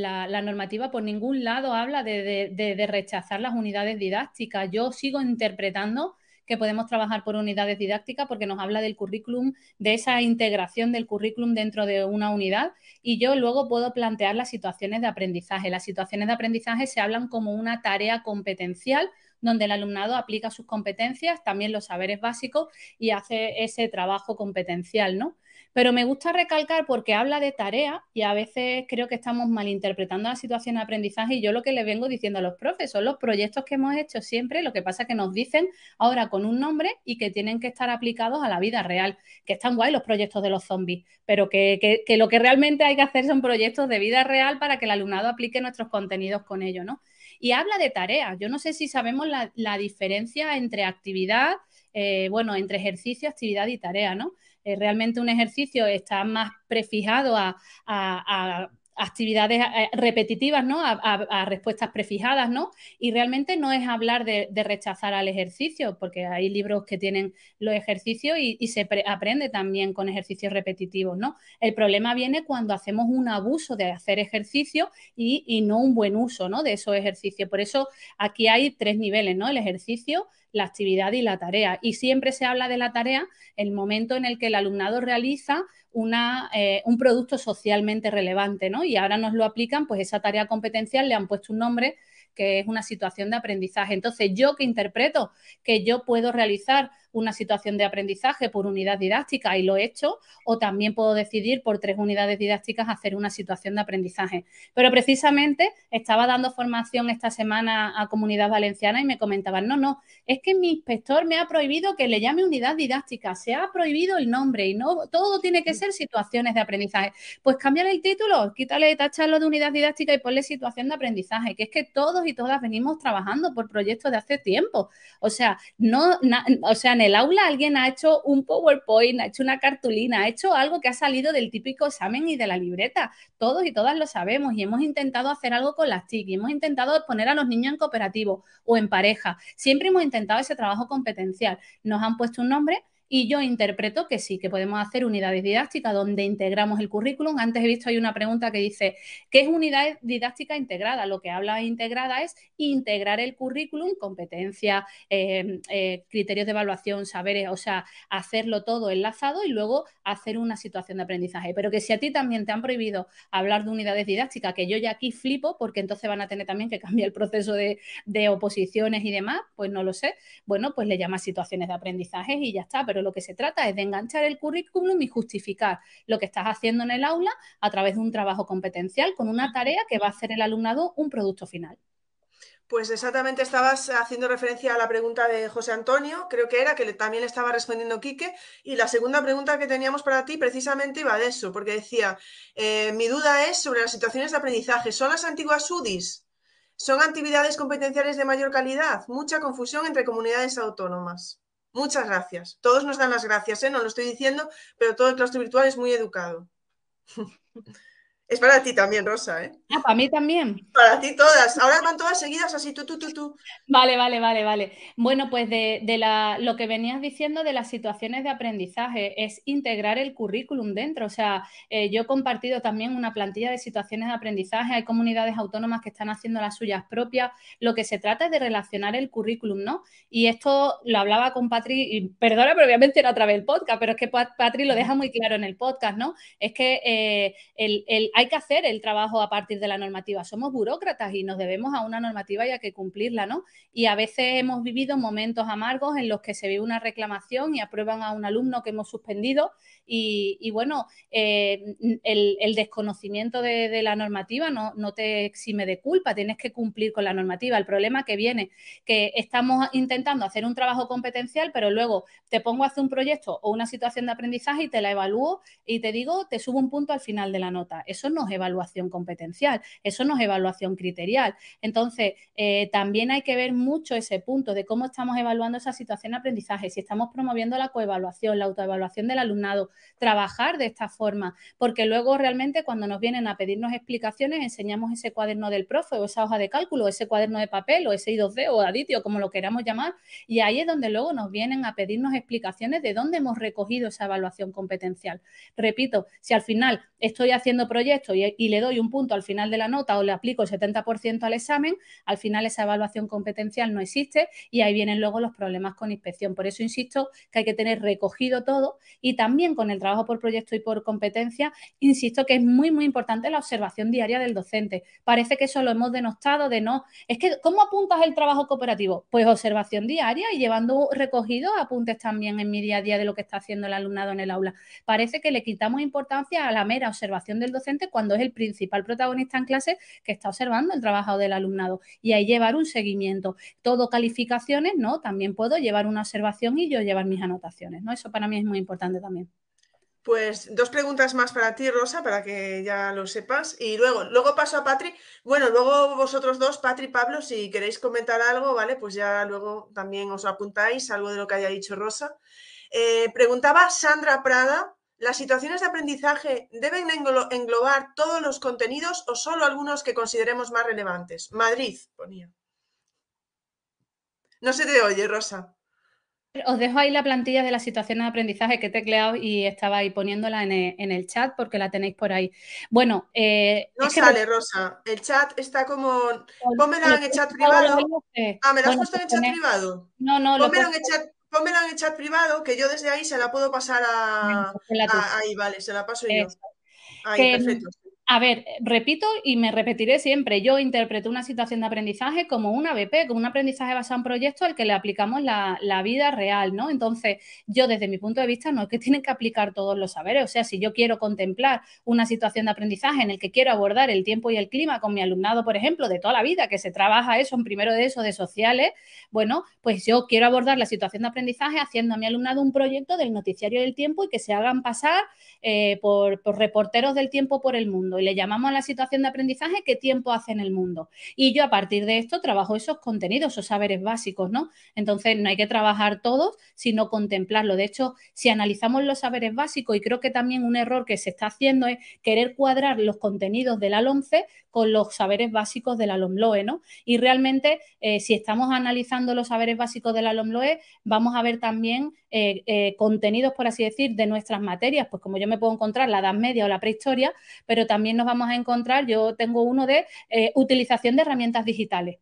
normativa por ningún lado habla de, rechazar las unidades didácticas. Yo sigo interpretando que podemos trabajar por unidades didácticas porque nos habla del currículum, de esa integración del currículum dentro de una unidad y yo luego puedo plantear las situaciones de aprendizaje. Las situaciones de aprendizaje se hablan como una tarea competencial donde el alumnado aplica sus competencias, también los saberes básicos y hace ese trabajo competencial, ¿no? Pero me gusta recalcar porque habla de tarea y a veces creo que estamos malinterpretando la situación de aprendizaje y yo lo que le vengo diciendo a los profes son los proyectos que hemos hecho siempre, lo que pasa es que nos dicen ahora con un nombre y que tienen que estar aplicados a la vida real, que están guay los proyectos de los zombies, pero que, que lo que realmente hay que hacer son proyectos de vida real para que el alumnado aplique nuestros contenidos con ello, ¿no? Y habla de tareas. Yo no sé si sabemos la, diferencia entre actividad, eh, bueno, entre ejercicio, actividad y tarea, ¿no? Eh, realmente un ejercicio está más prefijado a, actividades eh, repetitivas, ¿no? A, respuestas prefijadas, ¿no? Y realmente no es hablar de, rechazar al ejercicio, porque hay libros que tienen los ejercicios y, se aprende también con ejercicios repetitivos, ¿no? El problema viene cuando hacemos un abuso de hacer ejercicio y, y no un buen uso, ¿no? De esos ejercicios. Por eso aquí hay tres niveles, ¿no? El ejercicio, la actividad y la tarea. Y siempre se habla de la tarea el momento en el que el alumnado realiza una, eh, un producto socialmente relevante, ¿no? Y ahora nos lo aplican, pues esa tarea competencial le han puesto un nombre que es una situación de aprendizaje. Entonces, yo que interpreto que yo puedo realizar una situación de aprendizaje por unidad didáctica y lo he hecho, o también puedo decidir por tres unidades didácticas hacer una situación de aprendizaje. Pero precisamente estaba dando formación esta semana a Comunidad Valenciana y me comentaban, no, no, es que mi inspector me ha prohibido que le llame unidad didáctica, se ha prohibido el nombre y no todo tiene que ser situaciones de aprendizaje. Pues cambiar el título, quítale, tacharlo de unidad didáctica y ponle situación de aprendizaje, que es que todos y todas venimos trabajando por proyectos de hace tiempo. O sea, no, o sea, en el aula alguien ha hecho un PowerPoint, ha hecho una cartulina, ha hecho algo que ha salido del típico examen y de la libreta. Todos y todas lo sabemos y hemos intentado hacer algo con las TIC y hemos intentado poner a los niños en cooperativo o en pareja. Siempre hemos intentado ese trabajo competencial. Nos han puesto un nombre y yo interpreto que sí, que podemos hacer unidades didácticas donde integramos el currículum. Antes he visto hay una pregunta que dice, ¿qué es unidad didáctica integrada? Lo que habla integrada es integrar el currículum, competencias, eh, eh, criterios de evaluación, saberes, o sea, hacerlo todo enlazado y luego hacer una situación de aprendizaje. Pero que si a ti también te han prohibido hablar de unidades didácticas, que yo ya aquí flipo, porque entonces van a tener también que cambiar el proceso de, de oposiciones y demás, pues no lo sé. Bueno, pues le llamas situaciones de aprendizaje y ya está. Pero pero lo que se trata es de enganchar el currículum y justificar lo que estás haciendo en el aula a través de un trabajo competencial con una tarea que va a hacer el alumnado un producto final. Pues exactamente estabas haciendo referencia a la pregunta de José Antonio, creo que era, que también le estaba respondiendo Quique, y la segunda pregunta que teníamos para ti precisamente iba de eso, porque decía, eh, mi duda es sobre las situaciones de aprendizaje, ¿son las antiguas UDIs? ¿Son actividades competenciales de mayor calidad? Mucha confusión entre comunidades autónomas. Muchas gracias. Todos nos dan las gracias, ¿eh? no lo estoy diciendo, pero todo el claustro virtual es muy educado. Es para ti también, Rosa, ¿eh? Ah, para mí también. Para ti todas. Ahora van todas seguidas así, tú, tú, tú, tú. Vale, vale, vale, vale. Bueno, pues de, la, lo que venías diciendo de las situaciones de aprendizaje es integrar el currículum dentro. O sea, eh, yo he compartido también una plantilla de situaciones de aprendizaje. Hay comunidades autónomas que están haciendo las suyas propias. Lo que se trata es de relacionar el currículum, ¿no? Y esto lo hablaba con Patri, y perdona, pero voy a mencionar otra vez el podcast, pero es que Patri lo deja muy claro en el podcast, ¿no? Es que eh, el, el hay que hacer el trabajo a partir de la normativa. Somos burócratas y nos debemos a una normativa y hay que cumplirla, ¿no? Y a veces hemos vivido momentos amargos en los que se ve una reclamación y aprueban a un alumno que hemos suspendido y, bueno, eh, el, desconocimiento de, la normativa no, no, te exime de culpa, tienes que cumplir con la normativa. El problema que viene, que estamos intentando hacer un trabajo competencial, pero luego te pongo a hacer un proyecto o una situación de aprendizaje y te la evalúo y te digo, te subo un punto al final de la nota. Eso no es evaluación competencial, eso no es evaluación criterial. Entonces, eh, también hay que ver mucho ese punto de cómo estamos evaluando esa situación de aprendizaje, si estamos promoviendo la coevaluación, la autoevaluación del alumnado, trabajar de esta forma, porque luego realmente cuando nos vienen a pedirnos explicaciones enseñamos ese cuaderno del profe o esa hoja de cálculo, ese cuaderno de papel o ese I2D o aditio, como lo queramos llamar, y ahí es donde luego nos vienen a pedirnos explicaciones de dónde hemos recogido esa evaluación competencial. Repito, si al final estoy haciendo proyectos y, y le doy un punto al final de la nota o le aplico el 70% al examen, al final esa evaluación competencial no existe y ahí vienen luego los problemas con inspección. Por eso insisto que hay que tener recogido todo y también con el trabajo por proyecto y por competencia, insisto que es muy, muy importante la observación diaria del docente. Parece que eso lo hemos denostado de no. Es que, ¿cómo apuntas el trabajo cooperativo? Pues observación diaria y llevando recogidos apuntes también en mi día a día de lo que está haciendo el alumnado en el aula. Parece que le quitamos importancia a la mera observación del docente cuando es el principal protagonista en clase que está observando el trabajo del alumnado. Y ahí llevar un seguimiento. Todo calificaciones, ¿no? También puedo llevar una observación y yo llevar mis anotaciones, ¿no? Eso para mí es muy importante también. Pues dos preguntas más para ti, Rosa, para que ya lo sepas. Y luego, luego paso a Patri. Bueno, luego vosotros dos, Patri y Pablo, si queréis comentar algo, ¿vale? Pues ya luego también os apuntáis algo de lo que haya dicho Rosa. Eh, preguntaba Sandra Prada, ¿las situaciones de aprendizaje deben englobar todos los contenidos o solo algunos que consideremos más relevantes? Madrid, ponía. No se te oye, Rosa. Os dejo ahí la plantilla de la situación de aprendizaje que he tecleado y estaba ahí poniéndola en el, chat porque la tenéis por ahí. Bueno, eh, no sale, Rosa. El chat está como. Pónmela en el chat privado. Ah, ¿me la has puesto en el chat privado? No, no, Pónmela en el chat. Pónmela en el chat privado, que yo desde ahí se la puedo pasar a. ahí, vale, se la paso yo. Ahí, perfecto. A ver, repito y me repetiré siempre, yo interpreto una situación de aprendizaje como un ABP, como un aprendizaje basado en proyectos al que le aplicamos la, vida real, ¿no? Entonces, yo desde mi punto de vista no es que tienen que aplicar todos los saberes, o sea, si yo quiero contemplar una situación de aprendizaje en el que quiero abordar el tiempo y el clima con mi alumnado, por ejemplo, de toda la vida, que se trabaja eso en primero de eso, de sociales, bueno, pues yo quiero abordar la situación de aprendizaje haciendo a mi alumnado un proyecto del noticiario del tiempo y que se hagan pasar eh, por reporteros del tiempo por el mundo y le llamamos a la situación de aprendizaje qué tiempo hace en el mundo. Y yo a partir de esto trabajo esos contenidos, esos saberes básicos, ¿no? Entonces no hay que trabajar todos, sino contemplarlo. De hecho, si analizamos los saberes básicos, y creo que también un error que se está haciendo es querer cuadrar los contenidos del AL11 con los saberes básicos del ALOMLOE, ¿no? Y realmente, eh, si estamos analizando los saberes básicos del ALOMLOE, vamos a ver también eh, eh, contenidos, por así decir, de nuestras materias, pues como yo me puedo encontrar la Edad Media o la Prehistoria, pero también nos vamos a encontrar, yo tengo uno de eh, utilización de herramientas digitales.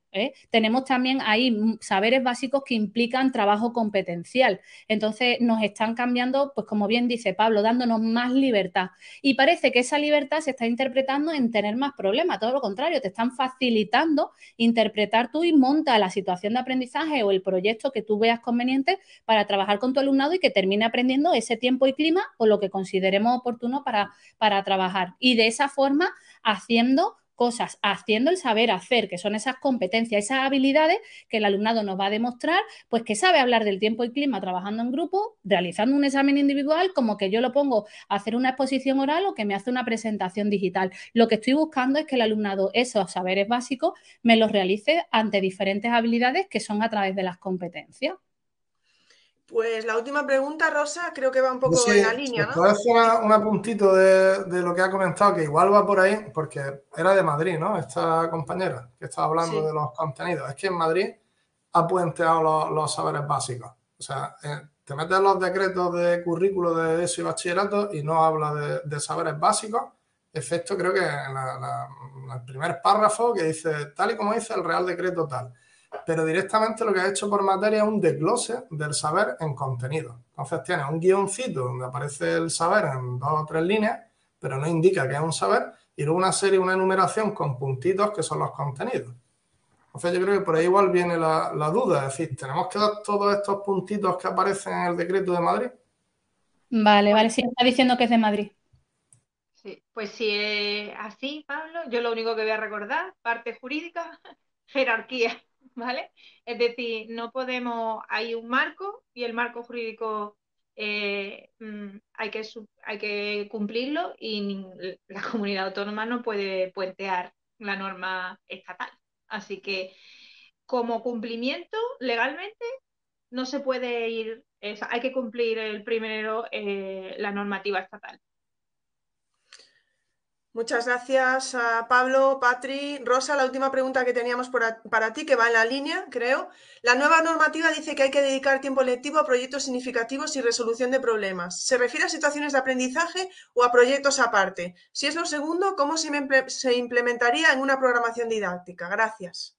Tenemos también ahí saberes básicos que implican trabajo competencial. Entonces nos están cambiando, pues como bien dice Pablo, dándonos más libertad. Y parece que esa libertad se está interpretando en tener más problemas, todo lo contrario, te están facilitando interpretar tú y monta la situación de aprendizaje o el proyecto que tú veas conveniente para trabajar con tu alumnado y que termine aprendiendo ese tiempo y clima o lo que consideremos oportuno para, para trabajar. Y de esa forma, haciendo cosas, haciendo el saber hacer, que son esas competencias, esas habilidades que el alumnado nos va a demostrar, pues que sabe hablar del tiempo y clima trabajando en grupo, realizando un examen individual, como que yo lo pongo a hacer una exposición oral o que me hace una presentación digital. Lo que estoy buscando es que el alumnado esos saberes básicos me los realice ante diferentes habilidades que son a través de las competencias. Pues la última pregunta, Rosa, creo que va un poco en la línea, ¿no? Hacer un apuntito de, lo que ha comentado, que igual va por ahí, porque era de Madrid, ¿no? Esta compañera que estaba hablando de los contenidos. Es que en Madrid ha puenteado los, saberes básicos. O sea, eh, te metes los decretos de currículo de eso y bachillerato y no habla de, saberes básicos, excepto creo que en, en el primer párrafo que dice, tal y como dice el Real Decreto tal pero directamente lo que ha hecho por materia es un desglose del saber en contenido. Entonces tienes un guioncito donde aparece el saber en dos o tres líneas, pero no indica que es un saber, y luego una serie, una enumeración con puntitos que son los contenidos. Entonces yo creo que por ahí igual viene la, duda, es decir, ¿tenemos que dar todos estos puntitos que aparecen en el decreto de Madrid? Vale, vale, sí, está diciendo que es de Madrid. Sí, pues si es así, Pablo, yo lo único que voy a recordar, parte jurídica, jerarquía. ¿Vale? Es decir, no podemos, hay un marco y el marco jurídico eh, mm, hay, que, hay que cumplirlo y la comunidad autónoma no puede puentear la norma estatal. Así que como cumplimiento legalmente no se puede ir, hay que cumplir el primero eh, la normativa estatal. Muchas gracias a Pablo, Patri. Rosa, la última pregunta que teníamos para ti, que va en la línea, creo. La nueva normativa dice que hay que dedicar tiempo lectivo a proyectos significativos y resolución de problemas. ¿Se refiere a situaciones de aprendizaje o a proyectos aparte? Si es lo segundo, ¿cómo se implementaría en una programación didáctica? Gracias.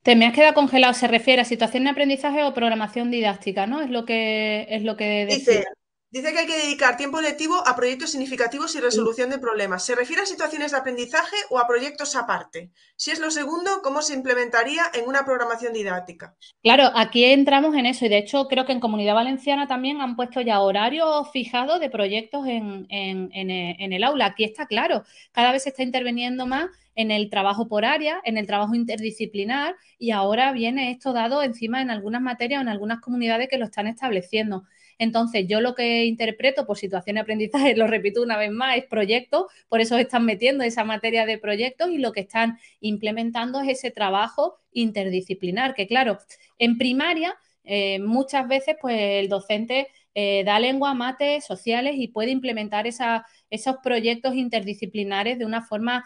Te me has quedado congelado. ¿Se refiere a situación de aprendizaje o programación didáctica? ¿No? Es lo que es lo que dice. Dice que hay que dedicar tiempo lectivo a proyectos significativos y resolución de problemas. ¿Se refiere a situaciones de aprendizaje o a proyectos aparte? Si es lo segundo, ¿cómo se implementaría en una programación didáctica? Claro, aquí entramos en eso y de hecho creo que en Comunidad Valenciana también han puesto ya horarios fijados de proyectos en, en el aula. Aquí está claro, cada vez se está interviniendo más en el trabajo por área, en el trabajo interdisciplinar y ahora viene esto dado encima en algunas materias o en algunas comunidades que lo están estableciendo. Entonces, yo lo que interpreto por situación de aprendizaje, lo repito una vez más, es proyectos, por eso están metiendo esa materia de proyectos y lo que están implementando es ese trabajo interdisciplinar, que claro, en primaria eh, muchas veces pues el docente eh, da lengua, mate, sociales y puede implementar esos proyectos interdisciplinares de una forma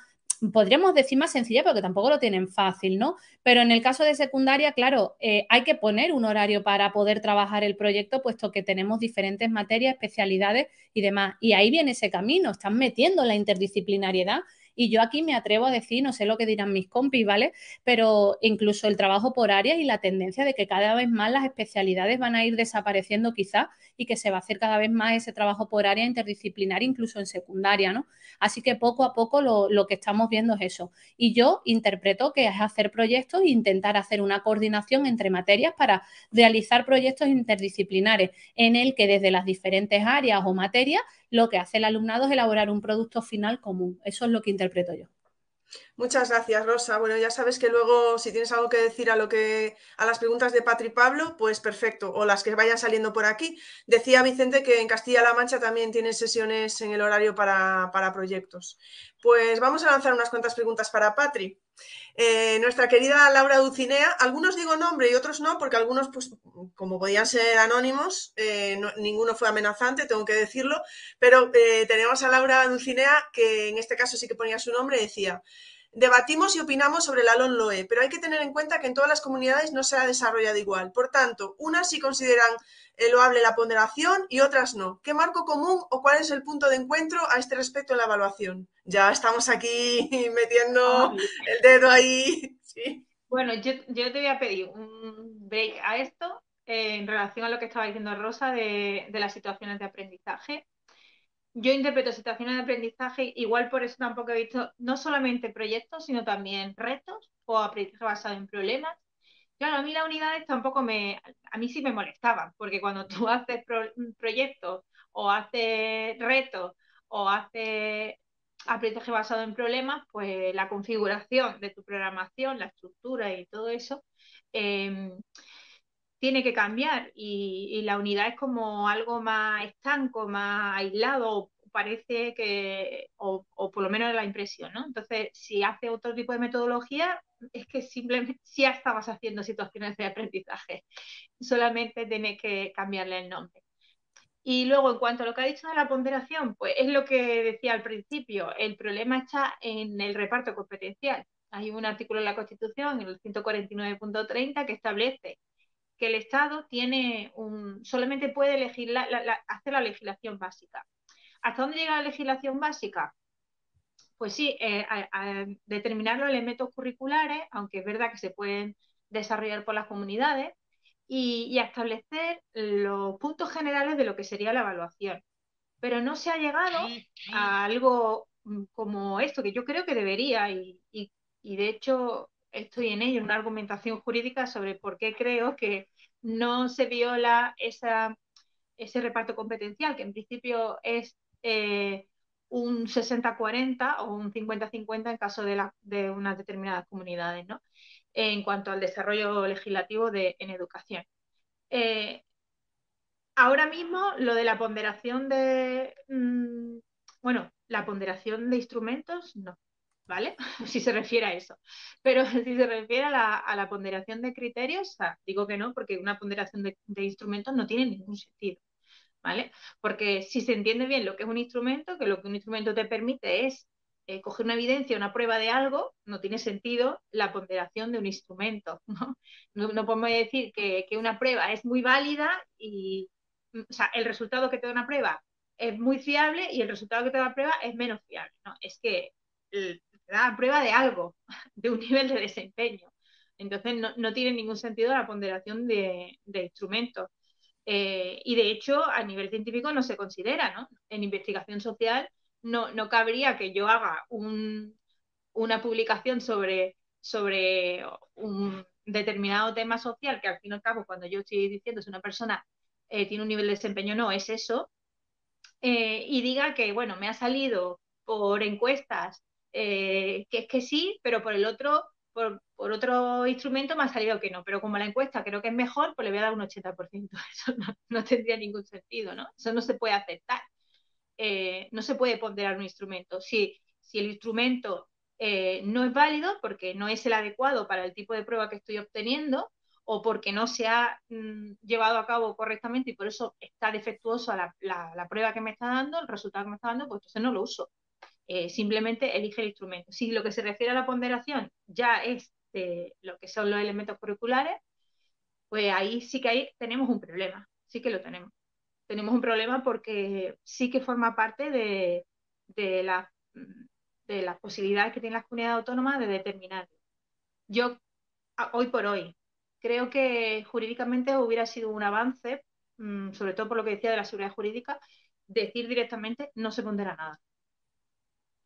podríamos decir más sencilla, porque tampoco lo tienen fácil, ¿no? Pero en el caso de secundaria, claro, eh, hay que poner un horario para poder trabajar el proyecto, puesto que tenemos diferentes materias, especialidades y demás. Y ahí viene ese camino, están metiendo la interdisciplinariedad Y yo aquí me atrevo a decir, no sé lo que dirán mis compis, ¿vale? Pero incluso el trabajo por áreas y la tendencia de que cada vez más las especialidades van a ir desapareciendo quizá y que se va a hacer cada vez más ese trabajo por área interdisciplinar, incluso en secundaria, ¿no? Así que poco a poco lo, lo que estamos viendo es eso. Y yo interpreto que es hacer proyectos e intentar hacer una coordinación entre materias para realizar proyectos interdisciplinares en el que desde las diferentes áreas o materias lo que hace el alumnado es elaborar un producto final común. Eso es lo que interpreto yo. Muchas gracias, Rosa. Bueno, ya sabes que luego, si tienes algo que decir a lo que a las preguntas de Patri Pablo, pues perfecto, o las que vayan saliendo por aquí. Decía Vicente que en Castilla-La Mancha también tiene sesiones en el horario para, proyectos. Pues vamos a lanzar unas cuantas preguntas para Patri. Eh, nuestra querida Laura Ducinea, algunos digo nombre y otros no, porque algunos, pues, como podían ser anónimos, eh, ninguno fue amenazante, tengo que decirlo, pero eh, tenemos a Laura Ducinea, que en este caso sí que ponía su nombre, decía, Debatimos y opinamos sobre la LOE, pero hay que tener en cuenta que en todas las comunidades no se ha desarrollado igual. Por tanto, unas sí consideran loable la ponderación y otras no. ¿Qué marco común o cuál es el punto de encuentro a este respecto en la evaluación? Ya estamos aquí metiendo el dedo ahí. Bueno, yo, te voy a pedir un break a esto eh, en relación a lo que estaba diciendo Rosa de las situaciones de aprendizaje yo interpreto situaciones de aprendizaje, igual por eso tampoco he visto no solamente proyectos, sino también retos o aprendizaje basado en problemas. Claro, a mí las unidades tampoco me, a mí sí me molestaban, porque cuando tú haces proyectos o haces retos o haces aprendizaje basado en problemas, pues la configuración de tu programación, la estructura y todo eso, em, tiene que cambiar y, la unidad es como algo más estanco, más aislado, parece que, o, por lo menos la impresión, ¿no? Entonces, si hace otro tipo de metodología, es que simplemente ya estabas haciendo situaciones de aprendizaje, solamente tienes que cambiarle el nombre. Y luego, en cuanto a lo que ha dicho de la ponderación, pues es lo que decía al principio, el problema está en el reparto competencial. Hay un artículo en la Constitución, en el 149.30, que establece que el Estado tiene un, solamente puede hacer la legislación básica. ¿Hasta dónde llega la legislación básica? Pues sí, eh, determinar los elementos curriculares, aunque es verdad que se pueden desarrollar por las comunidades, y, establecer los puntos generales de lo que sería la evaluación. Pero no se ha llegado a algo mm, como esto, que yo creo que debería, y, y de hecho estoy en ello, una argumentación jurídica sobre por qué creo que no se viola esa, ese reparto competencial, que en principio es eh, un 60-40 o un 50-50 en caso de, la, de unas determinadas comunidades, ¿no? en cuanto al desarrollo legislativo de, en educación. Eh, ahora mismo lo de la ponderación de, mm, bueno, la ponderación de instrumentos, no, ¿vale? si se refiere a eso. Pero si se refiere a la, ponderación de criterios, digo que no, porque una ponderación de, instrumentos no tiene ningún sentido, ¿vale? Porque si se entiende bien lo que es un instrumento, que lo que un instrumento te permite es eh, coger una evidencia, una prueba de algo, no tiene sentido la ponderación de un instrumento, ¿no? No, podemos decir que, una prueba es muy válida y, o sea, el resultado que te da una prueba es muy fiable y el resultado que te da la prueba es menos fiable, ¿no? Es que da prueba de algo, de un nivel de desempeño. Entonces no, tiene ningún sentido la ponderación de, instrumentos. Eh, y de hecho, a nivel científico no se considera, ¿no? En investigación social no, no cabría que yo haga una publicación sobre, sobre un determinado tema social, que al fin y al cabo, cuando yo estoy diciendo si una persona eh, tiene un nivel de desempeño no, es eso, eh, y diga que, bueno, me ha salido por encuestas eh, que es que sí, pero por el otro, por, otro instrumento me ha salido que no. Pero como la encuesta creo que es mejor, pues le voy a dar un 80%. Eso no, tendría ningún sentido, ¿no? Eso no se puede aceptar. Eh, no se puede ponderar un instrumento. Si, si el instrumento eh, no es válido porque no es el adecuado para el tipo de prueba que estoy obteniendo o porque no se ha mm, llevado a cabo correctamente y por eso está defectuosa la, la, la, prueba que me está dando, el resultado que me está dando, pues entonces no lo uso. Eh, simplemente elige el instrumento. Si lo que se refiere a la ponderación ya es de lo que son los elementos curriculares, pues ahí sí que ahí tenemos un problema, sí que lo tenemos. Tenemos un problema porque sí que forma parte de, la, de las posibilidades que tienen las comunidades autónomas de determinarlo. Yo, hoy por hoy, creo que jurídicamente hubiera sido un avance, mm, sobre todo por lo que decía de la seguridad jurídica, decir directamente no se pondrá nada,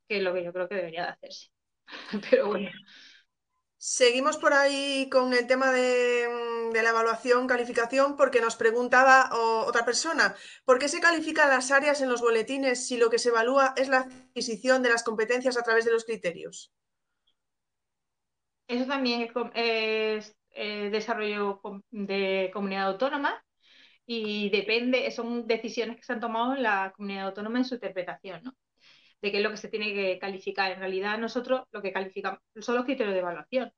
que es lo que yo creo que debería de hacerse. Pero bueno. Seguimos por ahí con el tema de, mm, la evaluación, calificación, porque nos preguntaba otra persona, ¿por qué se califican las áreas en los boletines si lo que se evalúa es la adquisición de las competencias a través de los criterios? Eso también es, eh, desarrollo de comunidad autónoma y depende, son decisiones que se han tomado en la comunidad autónoma en su interpretación, ¿no? De qué es lo que se tiene que calificar. En realidad nosotros lo que calificamos son los criterios de evaluación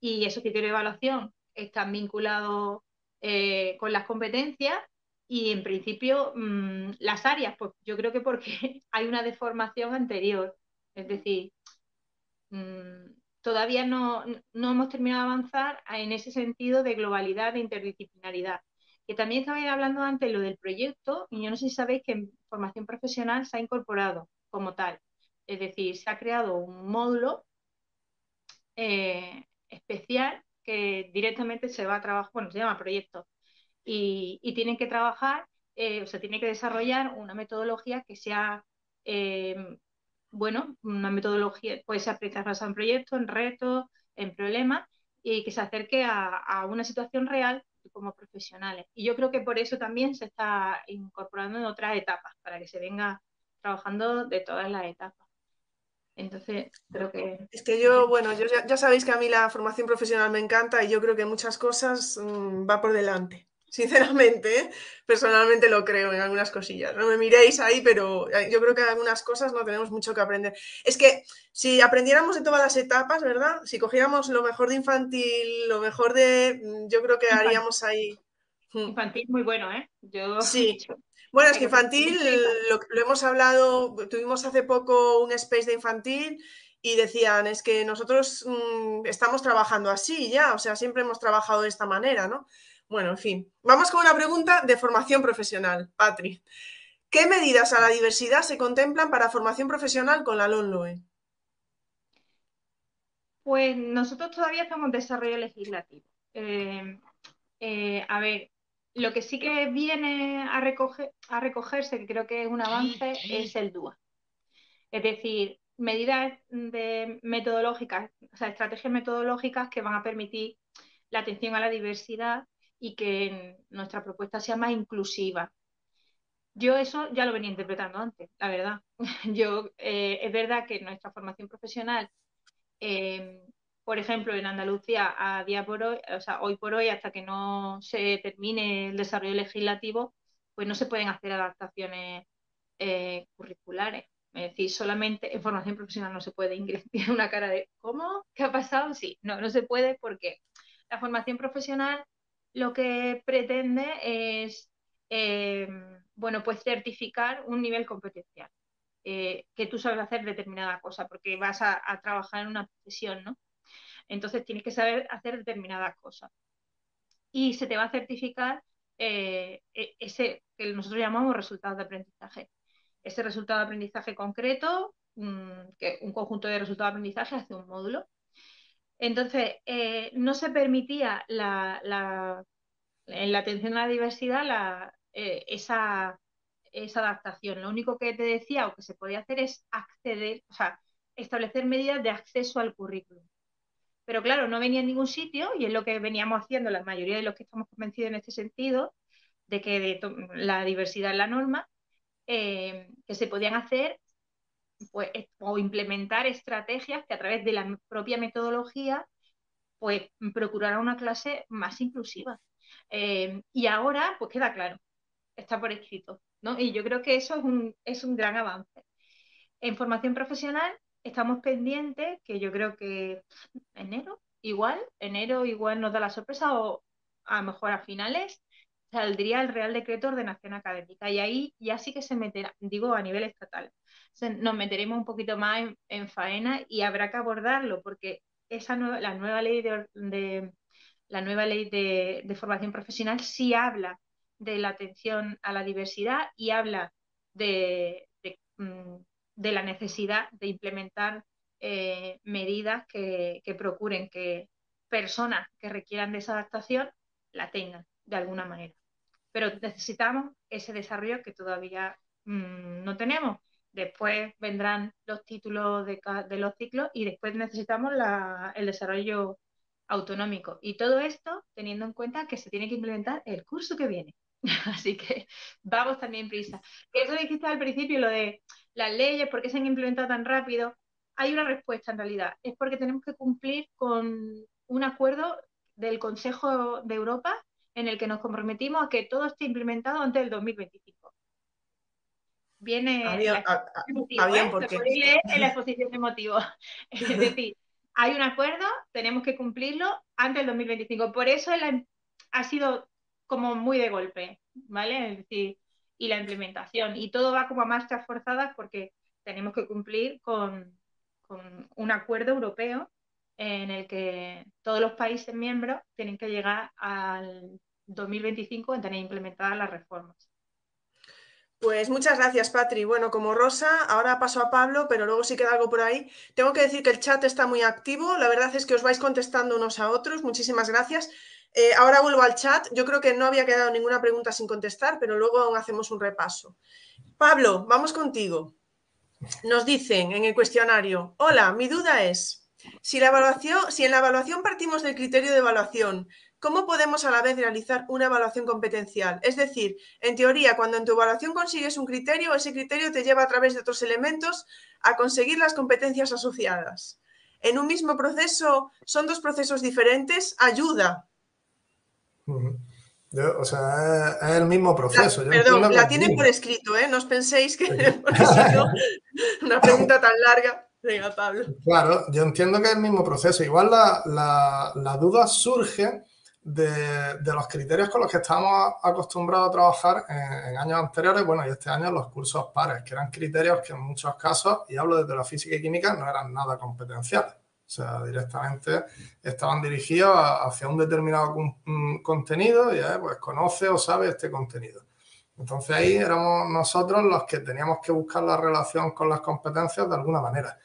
y esos criterios de evaluación están vinculados eh, con las competencias y en principio mm, las áreas, pues yo creo que porque hay una deformación anterior, es decir, mm, todavía no, no, hemos terminado de avanzar en ese sentido de globalidad, de interdisciplinaridad. Que también estaba hablando antes lo del proyecto, y yo no sé si sabéis que en formación profesional se ha incorporado como tal. Es decir, se ha creado un módulo eh, especial que directamente se va a trabajar, bueno, se llama proyecto, y, tienen que trabajar, eh, o sea, tiene que desarrollar una metodología que sea, eh, bueno, una metodología, puede ser aplicada en proyectos, en retos, en problemas, y que se acerque a una situación real como profesionales. Y yo creo que por eso también se está incorporando en otras etapas, para que se venga trabajando de todas las etapas. Entonces, creo que... Es que yo, bueno, yo ya, sabéis que a mí la formación profesional me encanta y yo creo que muchas cosas mm, va por delante. Sinceramente, ¿eh? personalmente lo creo en algunas cosillas. No me miréis ahí, pero eh, yo creo que en algunas cosas no tenemos mucho que aprender. Es que si aprendiéramos de todas las etapas, ¿verdad? Si cogiéramos lo mejor de infantil, lo mejor de... Mm, yo creo que haríamos ahí... Mm. Infantil muy bueno, ¿eh? Yo... Sí, Bueno, es que infantil, lo, hemos hablado, tuvimos hace poco un space de infantil y decían, es que nosotros mm, estamos trabajando así ya, o sea, siempre hemos trabajado de esta manera, ¿no? Bueno, en fin, vamos con una pregunta de formación profesional, Patri. ¿Qué medidas a la diversidad se contemplan para formación profesional con la LONLOE? Pues nosotros todavía estamos en desarrollo legislativo. Eh, eh, a ver, lo que sí que viene a, recoger, a recogerse, que creo que es un avance, es el DUA. Es decir, medidas de metodológicas, o sea, estrategias metodológicas que van a permitir la atención a la diversidad y que nuestra propuesta sea más inclusiva. Yo eso ya lo venía interpretando antes, la verdad. Yo, eh, es verdad que nuestra formación profesional eh, por ejemplo, en Andalucía, a día por hoy, o sea, hoy por hoy, hasta que no se termine el desarrollo legislativo, pues no se pueden hacer adaptaciones eh, curriculares. Es decir, solamente en formación profesional no se puede ingresar una cara de ¿cómo? ¿Qué ha pasado? Sí, no, no se puede porque la formación profesional lo que pretende es, eh, bueno, pues certificar un nivel competencial, eh, que tú sabes hacer determinada cosa, porque vas a trabajar en una profesión, ¿no? Entonces tienes que saber hacer determinadas cosas. Y se te va a certificar eh, e, ese que nosotros llamamos resultados de aprendizaje. Ese resultado de aprendizaje concreto, mm, que un conjunto de resultados de aprendizaje hace un módulo. Entonces, eh, no se permitía la, en la atención a la diversidad eh, esa, esa adaptación. Lo único que te decía o que se podía hacer es acceder, o sea, establecer medidas de acceso al currículum pero claro, no venía en ningún sitio y es lo que veníamos haciendo la mayoría de los que estamos convencidos en este sentido, de que la diversidad es la norma, eh, que se podían hacer pues, o implementar estrategias que a través de la propia metodología pues procuraran una clase más inclusiva. Eh, y ahora pues queda claro, está por escrito. ¿no? Y yo creo que eso es un, es un gran avance. En formación profesional estamos pendientes, que yo creo que enero, igual, enero igual nos da la sorpresa o a lo mejor a finales saldría el Real Decreto de Ordenación Académica y ahí ya sí que se meterá, digo a nivel estatal, nos meteremos un poquito más en, faena y habrá que abordarlo porque esa nueva, la nueva ley de, la nueva ley de, formación profesional sí habla de la atención a la diversidad y habla de, mm, de la necesidad de implementar eh, medidas que, procuren que personas que requieran de esa adaptación la tengan de alguna manera. Pero necesitamos ese desarrollo que todavía mm, no tenemos. Después vendrán los títulos de, los ciclos y después necesitamos el desarrollo autonómico. Y todo esto teniendo en cuenta que se tiene que implementar el curso que viene. Así que vamos también prisa. Eso dijiste al principio, lo de las leyes, ¿por qué se han implementado tan rápido? Hay una respuesta en realidad. Es porque tenemos que cumplir con un acuerdo del Consejo de Europa en el que nos comprometimos a que todo esté implementado antes del 2025. Viene había, ¿eh? porque... leer en la exposición de motivos. es decir, hay un acuerdo, tenemos que cumplirlo antes del 2025. Por eso ha sido como muy de golpe, ¿vale? Es decir, y la implementación. Y todo va como a marchas forzadas porque tenemos que cumplir con, un acuerdo europeo en el que todos los países miembros tienen que llegar al 2025 en tener implementadas las reformas. Pues muchas gracias, Patri. Bueno, como Rosa, ahora paso a Pablo, pero luego si queda algo por ahí. Tengo que decir que el chat está muy activo. La verdad es que os vais contestando unos a otros. Muchísimas gracias. Eh, ahora vuelvo al chat. Yo creo que no había quedado ninguna pregunta sin contestar, pero luego aún hacemos un repaso. Pablo, vamos contigo. Nos dicen en el cuestionario, hola, mi duda es, si, la evaluación, si en la evaluación partimos del criterio de evaluación, ¿cómo podemos a la vez realizar una evaluación competencial? Es decir, en teoría, cuando en tu evaluación consigues un criterio, ese criterio te lleva a través de otros elementos a conseguir las competencias asociadas. En un mismo proceso, son dos procesos diferentes, ayuda, o sea, es, el mismo proceso. perdón, la tienen por escrito, ¿eh? No os penséis que una pregunta tan larga. Venga, Pablo. Claro, yo entiendo que es el mismo proceso. Igual la, duda surge de, los criterios con los que estábamos acostumbrados a trabajar en, años anteriores, bueno, y este año los cursos pares, que eran criterios que en muchos casos, y hablo desde la física y química, no eran nada competenciales. O sea, directamente estaban dirigidos hacia un determinado contenido y pues conoce o sabe este contenido. Entonces ahí éramos nosotros los que teníamos que buscar la relación con las competencias de alguna manera.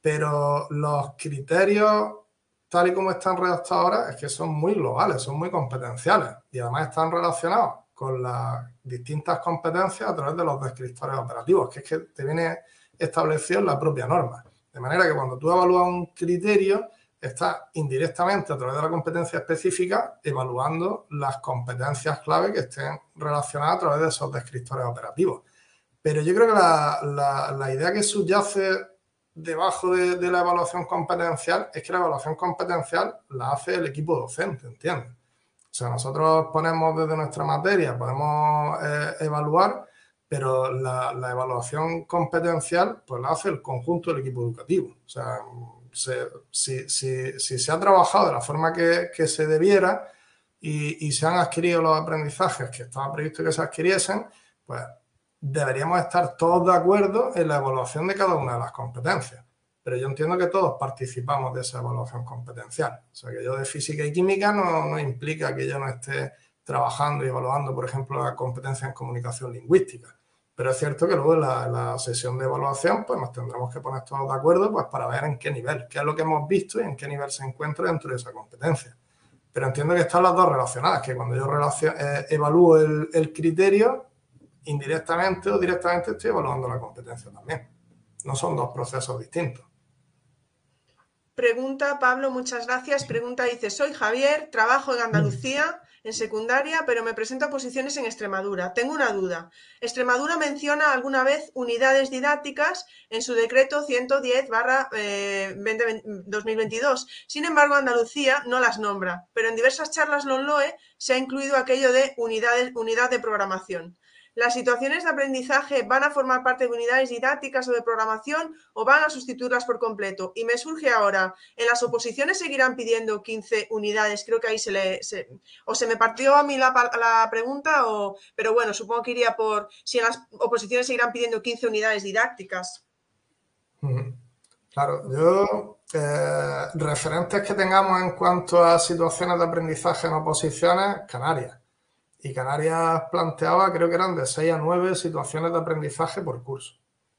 Pero los criterios, tal y como están redactados ahora, es que son muy globales, son muy competenciales y además están relacionados con las distintas competencias a través de los descriptores operativos, que es que te viene establecido en la propia norma. De manera que cuando tú evalúas un criterio, estás indirectamente a través de la competencia específica evaluando las competencias clave que estén relacionadas a través de esos descriptores operativos. Pero yo creo que la, idea que subyace debajo de, la evaluación competencial es que la evaluación competencial la hace el equipo docente, ¿entiendes? O sea, nosotros ponemos desde nuestra materia, podemos eh, evaluar pero la, evaluación competencial pues la hace el conjunto del equipo educativo. O sea, si, se ha trabajado de la forma que, se debiera y, se han adquirido los aprendizajes que estaba previsto que se adquiriesen, pues deberíamos estar todos de acuerdo en la evaluación de cada una de las competencias. Pero yo entiendo que todos participamos de esa evaluación competencial. O sea, que yo de física y química no, no implica que yo no esté trabajando y evaluando, por ejemplo, la competencia en comunicación lingüística. Pero es cierto que luego en la, sesión de evaluación pues nos tendremos que poner todos de acuerdo pues para ver en qué nivel, qué es lo que hemos visto y en qué nivel se encuentra dentro de esa competencia. Pero entiendo que están las dos relacionadas, que cuando yo eh, evalúo el, criterio, indirectamente o directamente estoy evaluando la competencia también. No son dos procesos distintos. Pregunta Pablo, muchas gracias. Pregunta dice, soy Javier, trabajo en Andalucía en secundaria, pero me presento a posiciones en Extremadura. Tengo una duda. Extremadura menciona alguna vez unidades didácticas en su decreto 110 2022. Eh, Sin embargo, Andalucía no las nombra, pero en diversas charlas LONLOE se ha incluido aquello de unidad de programación. ¿Las situaciones de aprendizaje van a formar parte de unidades didácticas o de programación o van a sustituirlas por completo? Y me surge ahora, ¿en las oposiciones seguirán pidiendo 15 unidades? Creo que ahí se le... o se me partió a mí la, pregunta, o, pero bueno, supongo que iría por si en las oposiciones seguirán pidiendo 15 unidades didácticas. Claro, yo, eh, referentes que tengamos en cuanto a situaciones de aprendizaje en oposiciones, Canarias. Y Canarias planteaba, creo que eran de 6 a 9 situaciones de aprendizaje por curso.